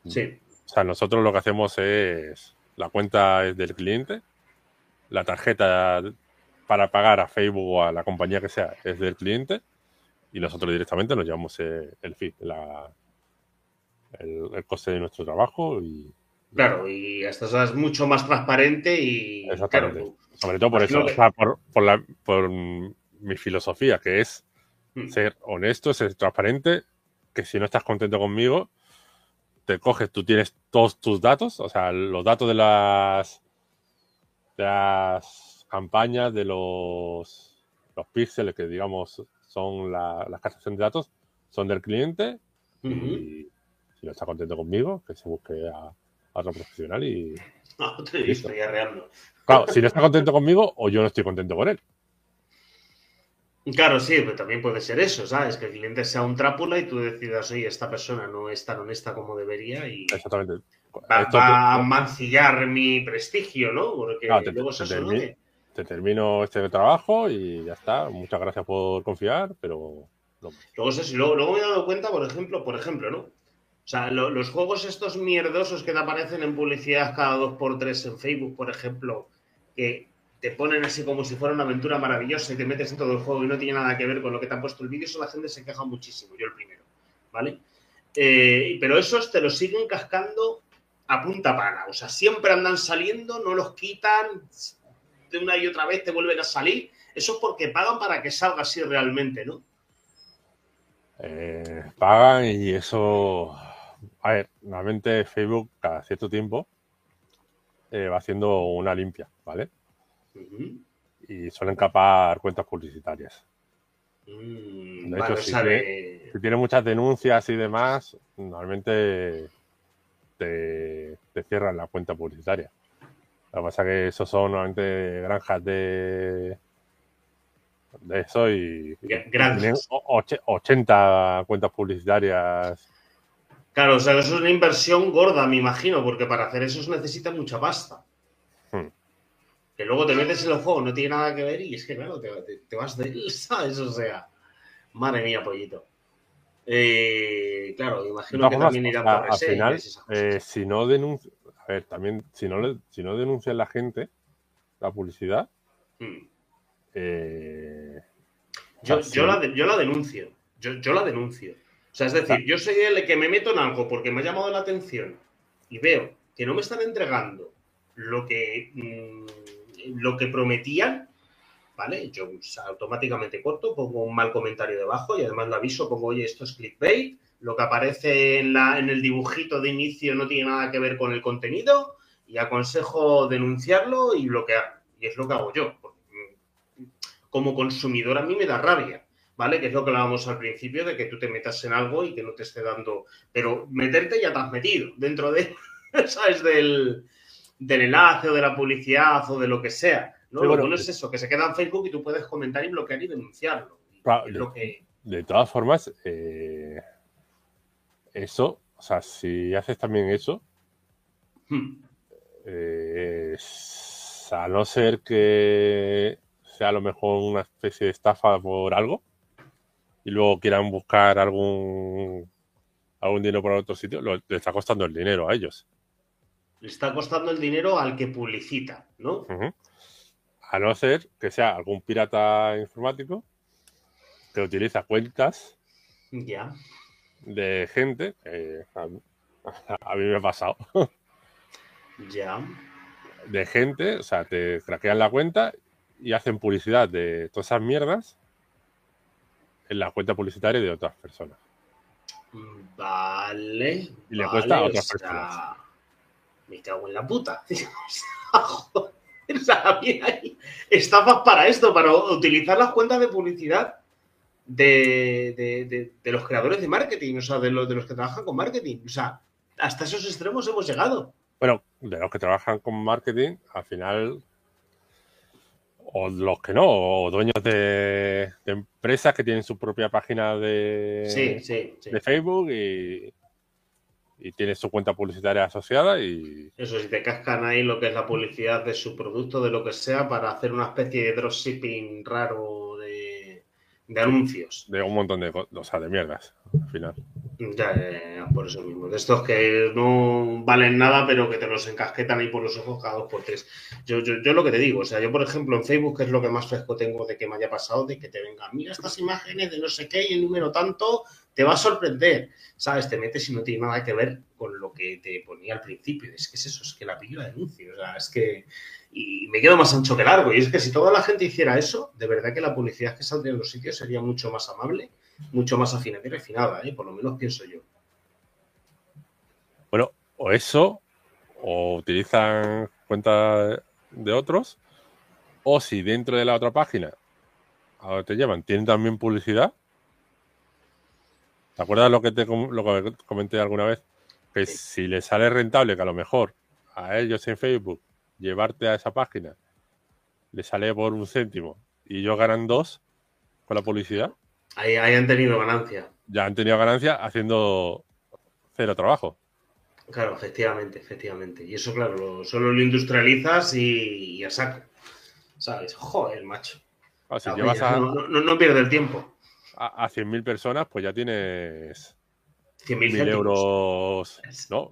Sí. O sea, nosotros lo que hacemos es, la cuenta es del cliente, la tarjeta para pagar a Facebook o a la compañía que sea es del cliente y nosotros directamente nos llevamos el, el el, coste de nuestro trabajo y claro y esto es mucho más transparente y exactamente sobre todo por eso por, por, la, por mi filosofía que es hmm. ser honesto ser transparente que si no estás contento conmigo te coges tú tienes todos tus datos o sea los datos de las de las campañas de los los píxeles que digamos son la, las captación de datos, son del cliente y si no está contento conmigo, que se busque a, otro profesional y... No, te he visto ya reando. Claro, si no está contento conmigo o yo no estoy contento con él. Claro, sí, pero también puede ser eso, ¿sabes? Que el cliente sea un trápula y tú decidas, oye, esta persona no es tan honesta como debería y Exactamente. va, a mancillar mi prestigio, ¿no? Porque luego se te termino este trabajo y ya está. Muchas gracias por confiar, pero... Luego, luego, me he dado cuenta, por ejemplo, por ejemplo, ¿no? O sea, los juegos estos mierdosos que te aparecen en publicidad cada dos por tres en Facebook, por ejemplo, que te ponen así como si fuera una aventura maravillosa y te metes en todo el juego y no tiene nada que ver con lo que te han puesto el vídeo, eso la gente se queja muchísimo, yo el primero, ¿vale? Eh, pero esos te los siguen cascando a punta pala, o sea, siempre andan saliendo, no los quitan, de una y otra vez te vuelven a salir, eso es porque pagan para que salga así realmente, ¿no? Eh, pagan y eso. A ver, normalmente Facebook cada cierto tiempo eh, va haciendo una limpia, ¿vale? Y suelen capar cuentas publicitarias. Mm, de hecho, si, tiene, muchas denuncias y demás, normalmente te cierran la cuenta publicitaria. Lo que pasa es que esos son normalmente granjas de, de eso y, tienen 80 cuentas publicitarias. Claro, o sea, eso es una inversión gorda, me imagino, porque para hacer eso se necesita mucha pasta. Que luego te metes en el juego, no tiene nada que ver y es que, claro, te, vas de él, ¿sabes? O sea, madre mía, pollito. Eh, claro, imagino que también irá por Al final, eh, si no denuncia, a ver, también, si no, le, si no denuncia la gente la publicidad, hmm. eh, yo, la yo, la denuncio. Yo, la denuncio. O sea, es decir, yo soy el que me meto en algo porque me ha llamado la atención y veo que no me están entregando lo que, mm, lo que prometían, ¿vale? Yo automáticamente corto, pongo un mal comentario debajo y además lo aviso, pongo, oye, esto es clickbait, lo que aparece en, la, en el dibujito de inicio no tiene nada que ver con el contenido y aconsejo denunciarlo y bloquear. Y es lo que hago yo. Como consumidor a mí me da rabia, ¿vale? Que es lo que hablábamos al principio de que tú te metas en algo y que no te esté dando... Pero meterte ya te has metido dentro de, ¿sabes? Del, del enlace o de la publicidad o de lo que sea. ¿no? lo bueno es eso, que se queda en Facebook y tú puedes comentar y bloquear y denunciarlo. de, todas formas, eh, eso, o sea, si haces también eso, hmm. eh, a no ser que sea a lo mejor una especie de estafa por algo, y luego quieran buscar algún algún dinero por otro sitio, lo, le está costando el dinero a ellos. Le está costando el dinero al que publicita, ¿no? Ujú. A no ser que sea algún pirata informático que utiliza cuentas Ya. de gente que a, a mí me ha pasado. Ya. De gente, o sea, te craquean la cuenta y hacen publicidad de todas esas mierdas en la cuenta publicitaria de otras personas. Vale. Y le vale, cuesta a otras o sea, personas. Me cago en la puta. O sea, ahí estafas para esto, para utilizar las cuentas de publicidad de, de- de- de los creadores de marketing, o sea, de los, de los que trabajan con marketing. O sea, hasta esos extremos hemos llegado. Bueno, de los que trabajan con marketing, al final, o los que no, o dueños de, de empresas que tienen su propia página de, Sí, sí, sí. de Facebook y, y tienen su cuenta publicitaria asociada y Eso, si te cascan ahí lo que es la publicidad de su producto, de lo que sea, para hacer una especie de dropshipping raro de, de anuncios. de un montón de, co- o sea, de mierdas, al final. Ya, ya, ya, por eso mismo. De estos que no valen nada, pero que te los encasquetan ahí por los ojos cada dos por tres. Yo, yo, yo lo que te digo, o sea, yo por ejemplo en Facebook, que es lo que más fresco tengo de que me haya pasado, de que te venga, mira estas imágenes de no sé qué y el número tanto, te va a sorprender. ¿Sabes? Te metes y no tiene nada que ver con lo que te ponía al principio. Es que es eso, es que la pillo la denuncio. O sea, es que. Y me quedo más ancho que largo. Y es que si toda la gente hiciera eso, de verdad que la publicidad que saldría en los sitios sería mucho más amable, mucho más afinada y refinada, ¿eh? por lo menos pienso yo. Bueno, o eso, o utilizan cuentas de otros, o si dentro de la otra página a donde te llevan tienen también publicidad. ¿Te acuerdas lo que te com- lo que comenté alguna vez? Que Sí. si les sale rentable, que a lo mejor a ellos en Facebook llevarte a esa página le sale por un céntimo y ellos ganan dos con la publicidad, Ahí, ahí han tenido ganancia. ya han tenido ganancia haciendo cero trabajo. Claro, efectivamente, efectivamente. Y eso, claro, lo- solo lo industrializas y, y a saco. ¿Sabes? Joder, macho. Si Ah, llevas mira, a, no, no, no pierde el tiempo. A, a 100.000 personas, pues ya tienes 100.000 1.000 céntimos. euros. No,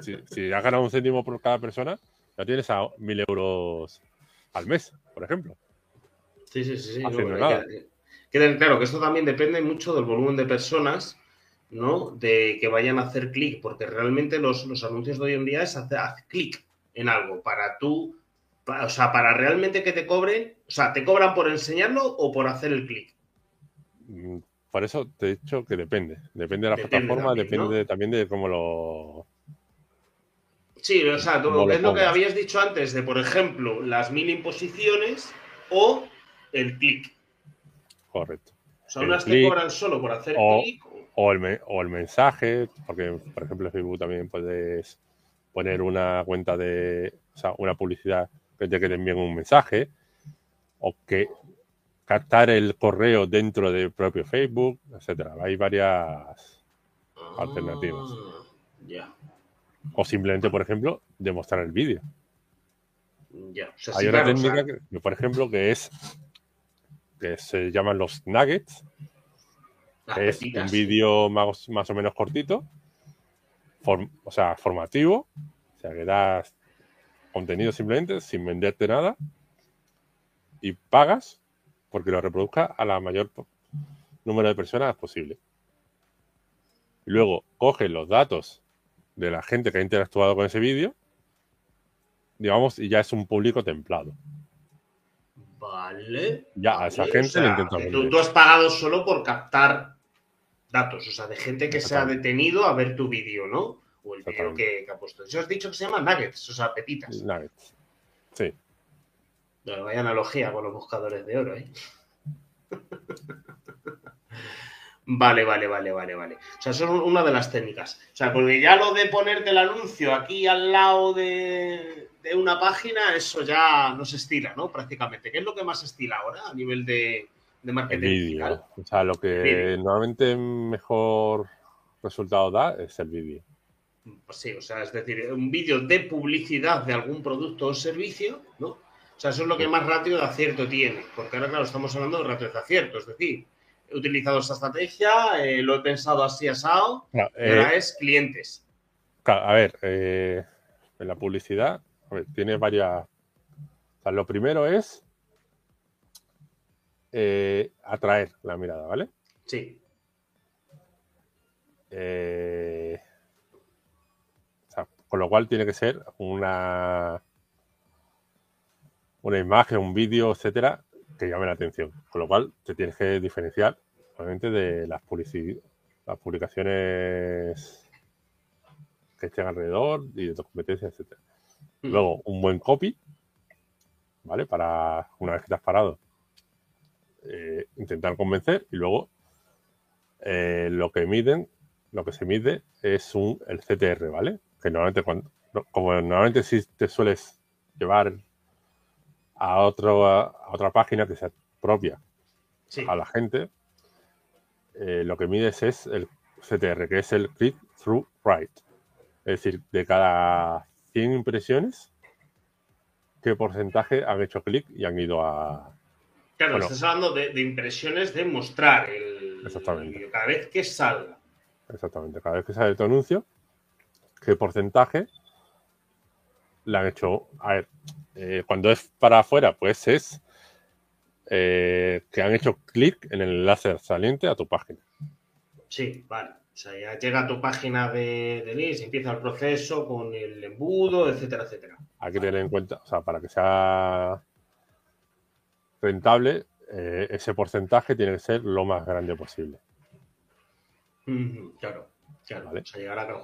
si, si has ganado un céntimo por cada persona, ya tienes a 1.000 euros al mes, por ejemplo. Sí, sí, sí. sí. Haciendo No, nada. que- que- claro, que esto también depende mucho del volumen de personas, ¿no? De que vayan a hacer clic, porque realmente los, los anuncios de hoy en día es hacer haz clic en algo para tú, o sea, para realmente que te cobren, o sea, ¿te cobran por enseñarlo o por hacer el clic? Mm, Por eso te he dicho que depende. Depende de la Depende plataforma, también, depende ¿no? también de cómo lo. Sí, o sea, tú- lo es lo que habías dicho antes de, por ejemplo, las mil imposiciones o el clic. Correcto. O sea, El unas te clic cobran solo por hacer o- clic. o- O el, me- o el mensaje, porque por ejemplo en Facebook también puedes poner una cuenta de. O sea, una publicidad que te, que te envíen un mensaje. O que captar el correo dentro del propio Facebook, etcétera. Hay varias. Alternativas. Ah, Ya, O simplemente, por ejemplo, demostrar el vídeo. ya. O sea, Hay sí, una claro, o sea, técnica, que- por ejemplo, que es que se llaman los nuggets. las es un vídeo más, más o menos cortito, form- o sea, formativo, o sea, que das contenido simplemente sin venderte nada y pagas porque lo reproduzca a la mayor número de personas posible. Luego coges los datos de la gente que ha interactuado con ese vídeo, digamos, y ya es un público templado. Vale. Ya a esa gente o sea, le vender. tú, tú has pagado solo por captar datos, o sea, de gente que se ha detenido a ver tu vídeo, ¿no? O el vídeo que, que ha puesto. Eso has dicho que se llama nuggets, o sea, pepitas. Nuggets. Sí. Bueno, vaya analogía con los buscadores de oro, ¿eh? Vale, vale, vale, vale, vale. O sea, eso es una de las técnicas. O sea, porque ya lo de ponerte el anuncio aquí al lado de, de una página, eso ya no se estila, ¿no? Prácticamente. ¿Qué es lo que más se estila ahora a nivel de, de El marketing vídeo. O sea, lo que normalmente mejor resultado da es el vídeo. Pues sí, o sea, es decir, un vídeo de publicidad de algún producto o servicio, ¿no? O sea, eso es lo que más ratio de acierto tiene. Porque ahora, claro, estamos hablando de ratios de acierto. Es decir, he utilizado esta estrategia, eh, lo he pensado así asado, y ahora eh, es clientes. Claro, a ver, eh, en la publicidad, a ver, tiene varias. O sea, lo primero es atraer la mirada, ¿vale? Sí, o sea, con lo cual tiene que ser una, una imagen, un vídeo, etcétera, que llame la atención. Con lo cual te tienes que diferenciar, obviamente, de las, las publicaciones que estén alrededor y de tu competencia, etcétera. Mm. Luego, un buen copy, ¿vale? Para una vez que te has parado, eh, intentar convencer y luego eh, lo que miden, lo que se mide es un, el CTR, ¿vale? Que normalmente, cuando, como normalmente si te sueles llevar a, otro, a otra página que sea propia sí. a la gente, eh, lo que mides es el CTR, que es el click-through rate. Es decir, de cada 100 impresiones, ¿qué porcentaje han hecho clic y han ido a... Claro, bueno. estás hablando de, de impresiones de mostrar el, Exactamente. cada vez que salga. Exactamente, cada vez que sale tu anuncio, ¿qué porcentaje le han hecho? A ver, eh, cuando es para afuera, pues es eh, que han hecho clic en el enlace saliente a tu página. Sí, vale. O sea, ya llega a tu página de, de empieza el proceso con el embudo, etcétera, etcétera. Hay que tener en cuenta, o sea, para que sea rentable, eh, ese porcentaje tiene que ser lo más grande posible. Claro, claro. Vale. O sea, llegar a.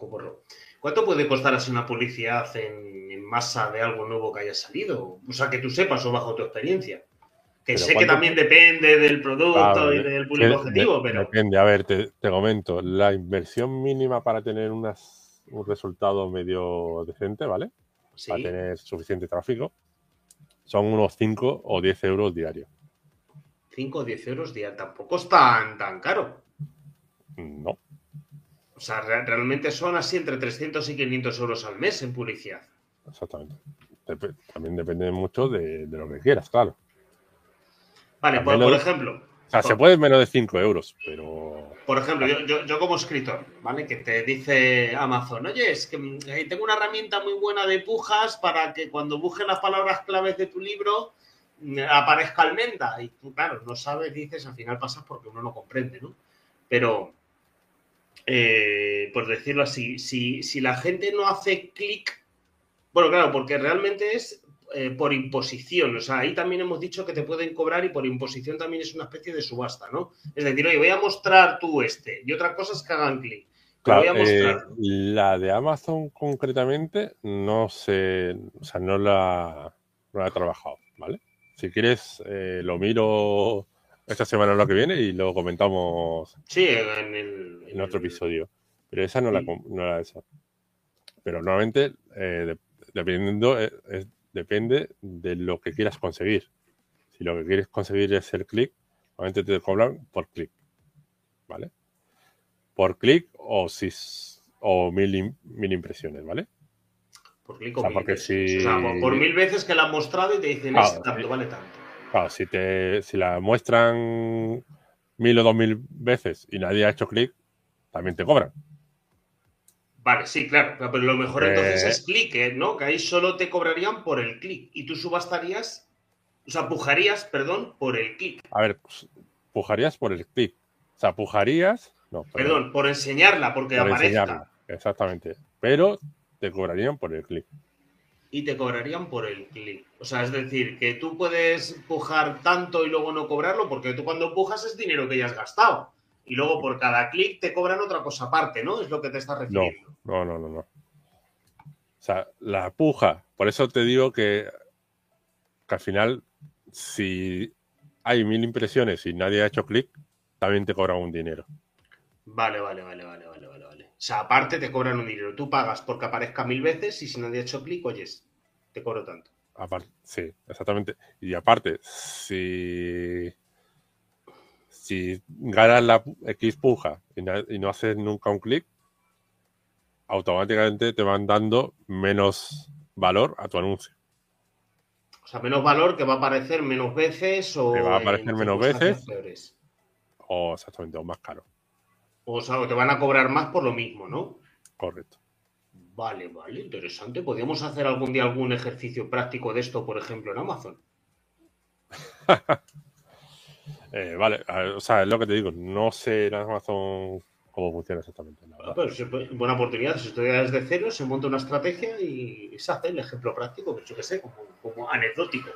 ¿Cuánto puede costar así una publicidad en, en masa de algo nuevo que haya salido? O sea, que tú sepas o bajo tu experiencia. Que Pero sé que ¿cuánto- también depende del producto Claro, y de- del público objetivo, de- pero Depende, a ver, te, te comento, la inversión mínima para tener unas, un resultado medio decente, ¿vale? sí. Para tener suficiente tráfico, son unos 5 o 10 euros diarios. 5 o 10 euros día tampoco es tan, tan caro. No, O sea, re- realmente son así entre 300 y 500 euros al mes en publicidad. exactamente. Dep- también depende mucho de, de lo que quieras, claro. Vale, Al por, por ejemplo, O sea, se puede menos de 5 euros, pero por ejemplo, yo, yo- yo como escritor, ¿vale? Que te dice Amazon, oye, es que eh, tengo una herramienta muy buena de pujas para que cuando busques las palabras claves de tu libro mm, aparezca almenda. Y tú, claro, no sabes, dices, al final pasas porque uno no comprende, ¿no? Pero, eh, por decirlo así, si, si la gente no hace clic, bueno, claro, porque realmente es eh, por imposición, o sea, ahí también hemos dicho que te pueden cobrar y por imposición también es una especie de subasta, ¿no? Es decir, oye, voy a mostrar tú este y otra cosa es que hagan clic. Claro, voy a mostrar. eh, la de Amazon concretamente no sé, o sea, no la, no la he trabajado, ¿vale? Si quieres, lo miro esta semana o lo que viene y lo comentamos Sí, en el... en otro episodio. Pero esa no la, Sí. no la esa. Pero normalmente, eh, de- dependiendo, eh, es- depende de lo que quieras conseguir. Si lo que quieres conseguir es el clic, normalmente te cobran por clic. ¿Vale? Por clic o si o mil, mil impresiones, ¿vale? Por clic O o sea, mil porque veces. si- O sea, por, por mil veces que la han mostrado y te dicen, es tanto, vale tanto. Claro, si, te, si la muestran mil o dos mil veces y nadie ha hecho clic, también te cobran. Vale, sí, claro. Pero lo mejor entonces Eh. es clic, ¿eh? ¿no? Que ahí solo te cobrarían por el clic. Y tú subastarías, o sea, pujarías, perdón, por el clic. A ver, pues, pujarías por el clic. O sea, pujarías. No, Perdón, por enseñarla, porque por aparezca. enseñarla. Exactamente. Pero te cobrarían por el clic. Y te cobrarían por el clic. O sea, es decir, que tú puedes pujar tanto y luego no cobrarlo, porque tú cuando pujas es dinero que ya has gastado. Y luego por cada clic te cobran otra cosa aparte, ¿no? Es lo que te estás refiriendo. No, no, no, no. O sea, la puja. Por eso te digo que, que al final, si hay mil impresiones y nadie ha hecho clic, también te cobran un dinero. Vale, vale, vale, vale, vale, vale, sea, aparte te cobran un dinero. Tú pagas porque aparezca mil veces y si nadie ha hecho clic, oyes, te cobro tanto. Aparte, sí, exactamente. Y aparte, si, si ganas la X puja y, na- y no haces nunca un clic, automáticamente te van dando menos valor a tu anuncio. O sea, menos valor que va a aparecer menos veces o Que va a aparecer en menos veces. peores. O exactamente, o más caro. O sea, te van a cobrar más por lo mismo, ¿no? Correcto. Vale, vale, interesante. ¿Podríamos hacer algún día algún ejercicio práctico de esto, por ejemplo, en Amazon? Eh, vale, o sea, es lo que te digo, no sé en Amazon cómo funciona exactamente. Ah, buena oportunidad, si estoy desde cero, se monta una estrategia y se hace el ejemplo práctico, que yo que sé, como, anecdótico.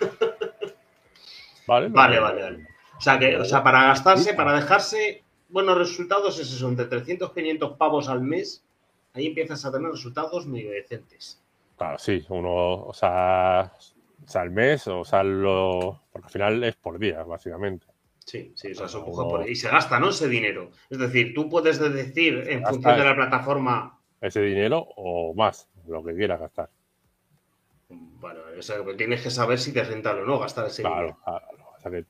Vale, vale, vale, vale. O sea, que, o sea, para gastarse, para dejarse buenos resultados, es eso, entre 300 500 pavos al mes, ahí empiezas a tener resultados medio decentes. Claro, sí, uno, o sea, o sea, al mes, o sea, lo, porque al final es por día, básicamente. Sí, sí, o sea, son por... Y se gasta, ¿no? Ese dinero. Es decir, tú puedes decir en función de la plataforma. Ese dinero o más, lo que quieras gastar. Bueno, o sea, tienes que saber si te rentable o no gastar ese dinero. Claro, o sea, que,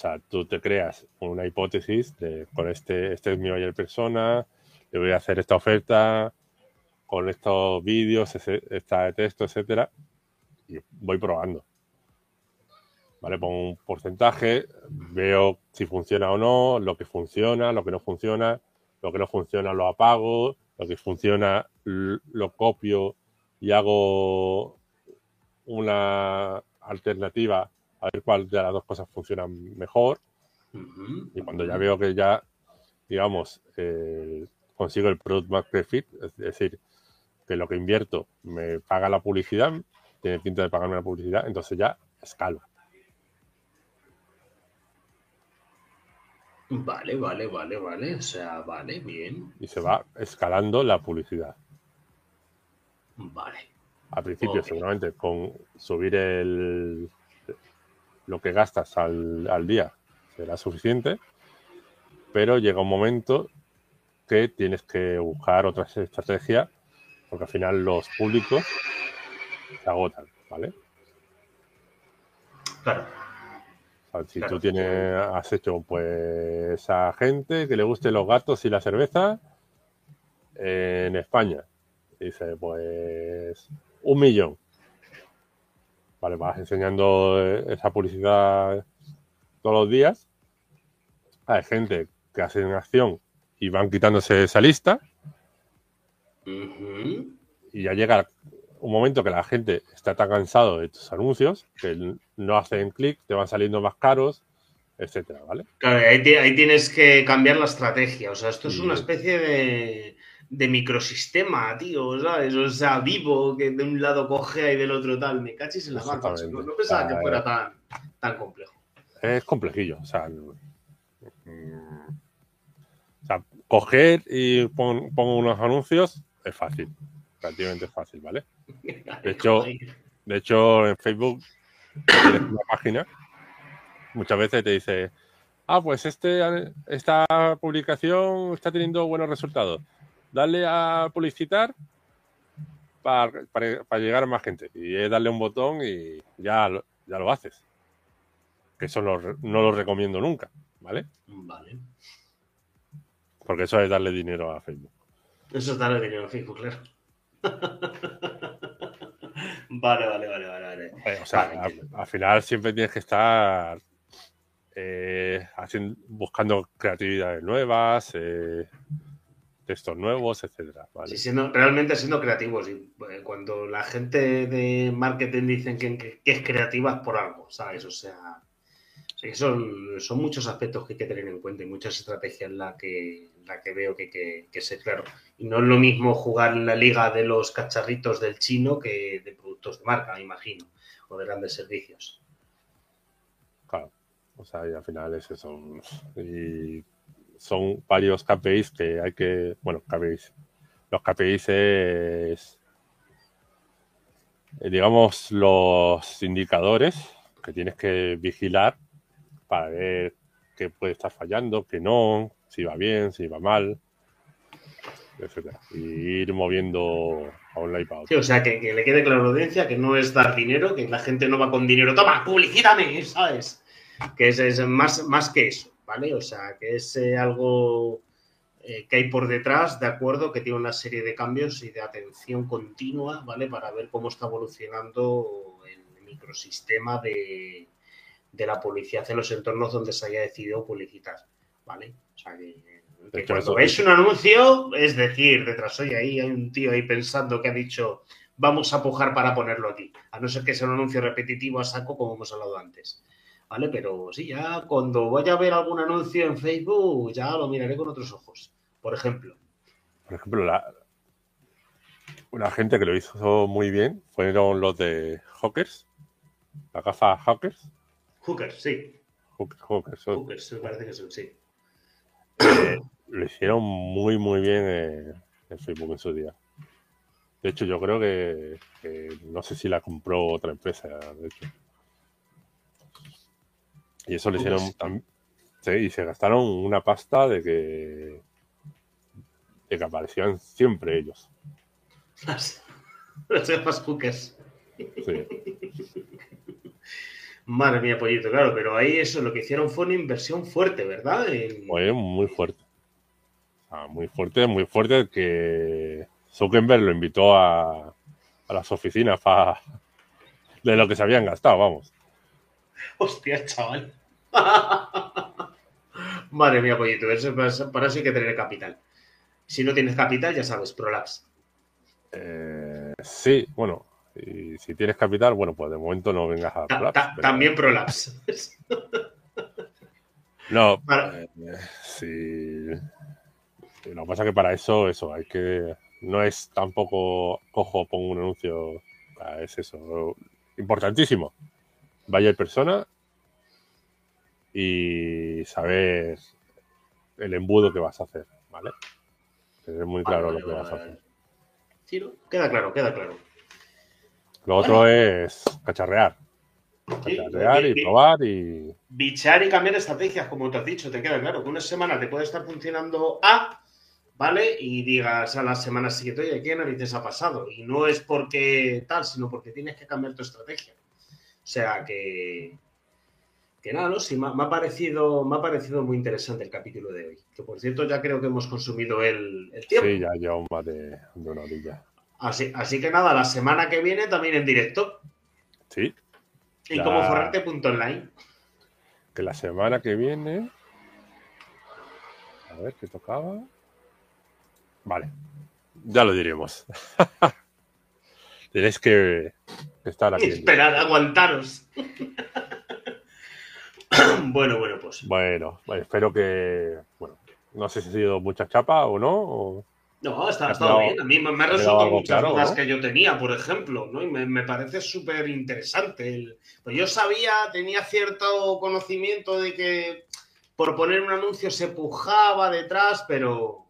sea, tú te creas una hipótesis de con este, este es mi el persona, le voy a hacer esta oferta con estos vídeos, esta texto, etcétera y voy probando. ¿Vale? Pongo un porcentaje, veo si funciona o no, lo que funciona, lo que no funciona, lo que no funciona lo apago, lo que funciona lo copio y hago una alternativa a ver cuál de las dos cosas funcionan mejor. Y cuando ya veo que ya, digamos, eh, consigo el product market fit, es decir, que lo que invierto me paga la publicidad, tiene pinta de pagarme la publicidad, entonces ya escala. Vale, vale, vale, vale. O sea, vale, bien. Y se va escalando la publicidad. Vale. Al principio, seguramente, con subir el lo que gastas al, al día será suficiente, pero llega un momento que tienes que buscar otras estrategias, porque al final los públicos se agotan, ¿vale? Claro. si tú tienes, has hecho pues a gente que le guste los gatos y la cerveza en España, dice pues un millón. Vale, vas enseñando esa publicidad todos los días. Hay gente que hace una acción y van quitándose esa lista. Y ya llega un momento que la gente está tan cansado de tus anuncios que no hacen clic, te van saliendo más caros, etcétera, ¿vale? Claro, ahí, tienes que cambiar la estrategia. O sea, esto es una especie de, de, microsistema, tío, ¿sabes? O sea, vivo, que de un lado coge y del otro tal. Me cachis en la mano. No, pensaba que fuera tan, tan complejo. Es complejillo, o sea, mm, o sea coger y pongo unos anuncios es fácil, relativamente fácil, ¿vale? De hecho, de hecho, en Facebook tienes una página, muchas veces te dice, ah, pues este, esta publicación está teniendo buenos resultados. Dale a publicitar para, llegar a más gente. Y es darle un botón y ya, ya lo haces. Que eso no lo recomiendo nunca, ¿vale? Vale. Porque eso es darle dinero a Facebook. Eso es darle dinero a Facebook, claro. vale, vale, vale, vale. Eh, o sea, al, final siempre tienes que estar eh, haciendo, buscando creatividades nuevas, eh, textos nuevos, etcétera. siendo, realmente siendo creativos. Y, cuando la gente de marketing dicen que, es creativa es por algo, ¿sabes? O sea, son, son muchos aspectos que hay que tener en cuenta y muchas estrategias en las que la que veo que que, que, ser claro. Y no es lo mismo jugar en la liga de los cacharritos del chino que de productos de marca, me imagino, o de grandes servicios. Claro, o sea, y al final es eso. Y son varios KPIs que hay que, bueno, KPIs. Los KPIs es, eh, digamos, los indicadores que tienes que vigilar para ver qué puede estar fallando, qué no, si va bien, si va mal, etcétera. Y ir moviendo a un para otro. Sí, o sea, que, le quede claro a la audiencia que no es dar dinero, que la gente no va con dinero, toma, publicítame, ¿sabes? Que es, más, más que eso, ¿vale? O sea, que es eh, algo eh, que hay por detrás, de acuerdo, que tiene una serie de cambios y de atención continua, ¿vale? Para ver cómo está evolucionando el microsistema de, de la publicidad en los entornos donde se haya decidido publicitar. ¿vale? O sea, que, que cuando veis un anuncio, es decir, detrás hoy ahí hay un tío ahí pensando que ha dicho vamos a pujar para ponerlo aquí, a no ser que sea un anuncio repetitivo a saco como hemos hablado antes. ¿Vale? Pero sí, ya cuando vaya a ver algún anuncio en Facebook, ya lo miraré con otros ojos. Por ejemplo. Por ejemplo, la, una gente que lo hizo muy bien fueron los de Hawkers, la gafa Hawkers. Hookers, sí. Hookers, Hookers, me parece que son, sí. Eh, lo hicieron muy, muy bien en Facebook en su día. De hecho, yo creo que, no sé si la compró otra empresa, de hecho. Y eso le hicieron sí, y se gastaron una pasta de que de que aparecían siempre ellos. Las, las hookers. Sí. Madre mía, pollito, claro, pero ahí eso lo que hicieron fue una inversión fuerte, ¿verdad? Fue muy fuerte. muy fuerte, muy fuerte que Zuckerberg lo invitó a, las oficinas para de lo que se habían gastado, vamos. Hostia, chaval. Madre mía, pollito, eso, para eso hay que tener capital. Si no tienes capital, ya sabes, prolaps. Eh, sí, bueno, y si tienes capital, bueno, pues de momento no vengas a prolaps. También prolaps. no, eh, sí. Lo que pasa es que para eso, eso, hay que no es tampoco cojo, pongo un anuncio, es eso, importantísimo. Vaya persona y saber el embudo que vas a hacer, ¿vale? Tener muy claro lo que vas a hacer. Sí, queda claro, queda claro. Lo otro es cacharrear. Cacharrear y probar y. Bichar y cambiar estrategias, como te has dicho, te queda claro. Que una semana te puede estar funcionando A ¿vale? Y digas a la semana siguiente, oye, ¿qué narices ha pasado? Y no es porque tal, sino porque tienes que cambiar tu estrategia. O sea que, que nada, ¿no? Sí, me, ha parecido, me ha parecido muy interesante el capítulo de hoy. Que por cierto, ya creo que hemos consumido el, tiempo. Sí, ya lleva más de, una orilla. Así, así que nada, la semana que viene también en directo. Sí. Y como forrarte.online. Que la semana que viene. A ver, ¿qué tocaba? Vale, ya lo diremos. Tenéis que estar aquí. Esperar, aguantaros. bueno, bueno, pues. Bueno, espero que. Bueno, no sé si ha sido mucha chapa o no. No, ha estado, bien. A mí me, ha resuelto muchas dudas que yo tenía, por ejemplo, ¿no? Y me, parece súper interesante. Pues yo sabía, tenía cierto conocimiento de que por poner un anuncio se pujaba detrás, pero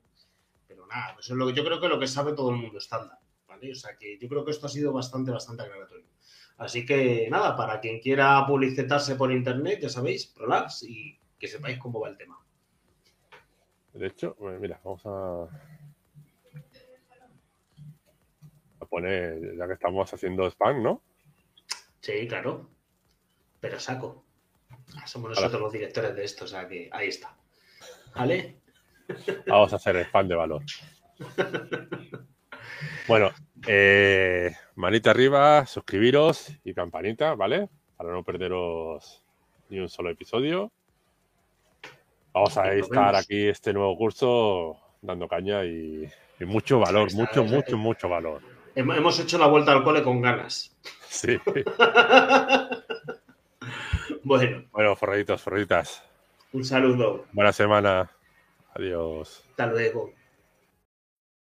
nada, eso es lo que yo creo que lo que sabe todo el mundo estándar, ¿vale? O sea que yo creo que esto ha sido bastante, bastante aclaratorio. Así que nada, para quien quiera publicitarse por internet, ya sabéis, Prolaps y que sepáis cómo va el tema. De hecho, mira, vamos a, a poner, ya que estamos haciendo spam, ¿no? Sí, claro. Pero saco. Somos nosotros los directores de esto, o sea que ahí está. ¿Vale? Vamos a hacer spam de valor. Bueno, eh, manita arriba, suscribiros y campanita, ¿vale? Para no perderos ni un solo episodio. Vamos a estar aquí este nuevo curso dando caña y, mucho valor, mucho, mucho, mucho valor. Hemos hecho la vuelta al cole con ganas. Sí. bueno. Bueno, forraditos, forraditas. Un saludo. Buena semana. Adiós. Hasta luego.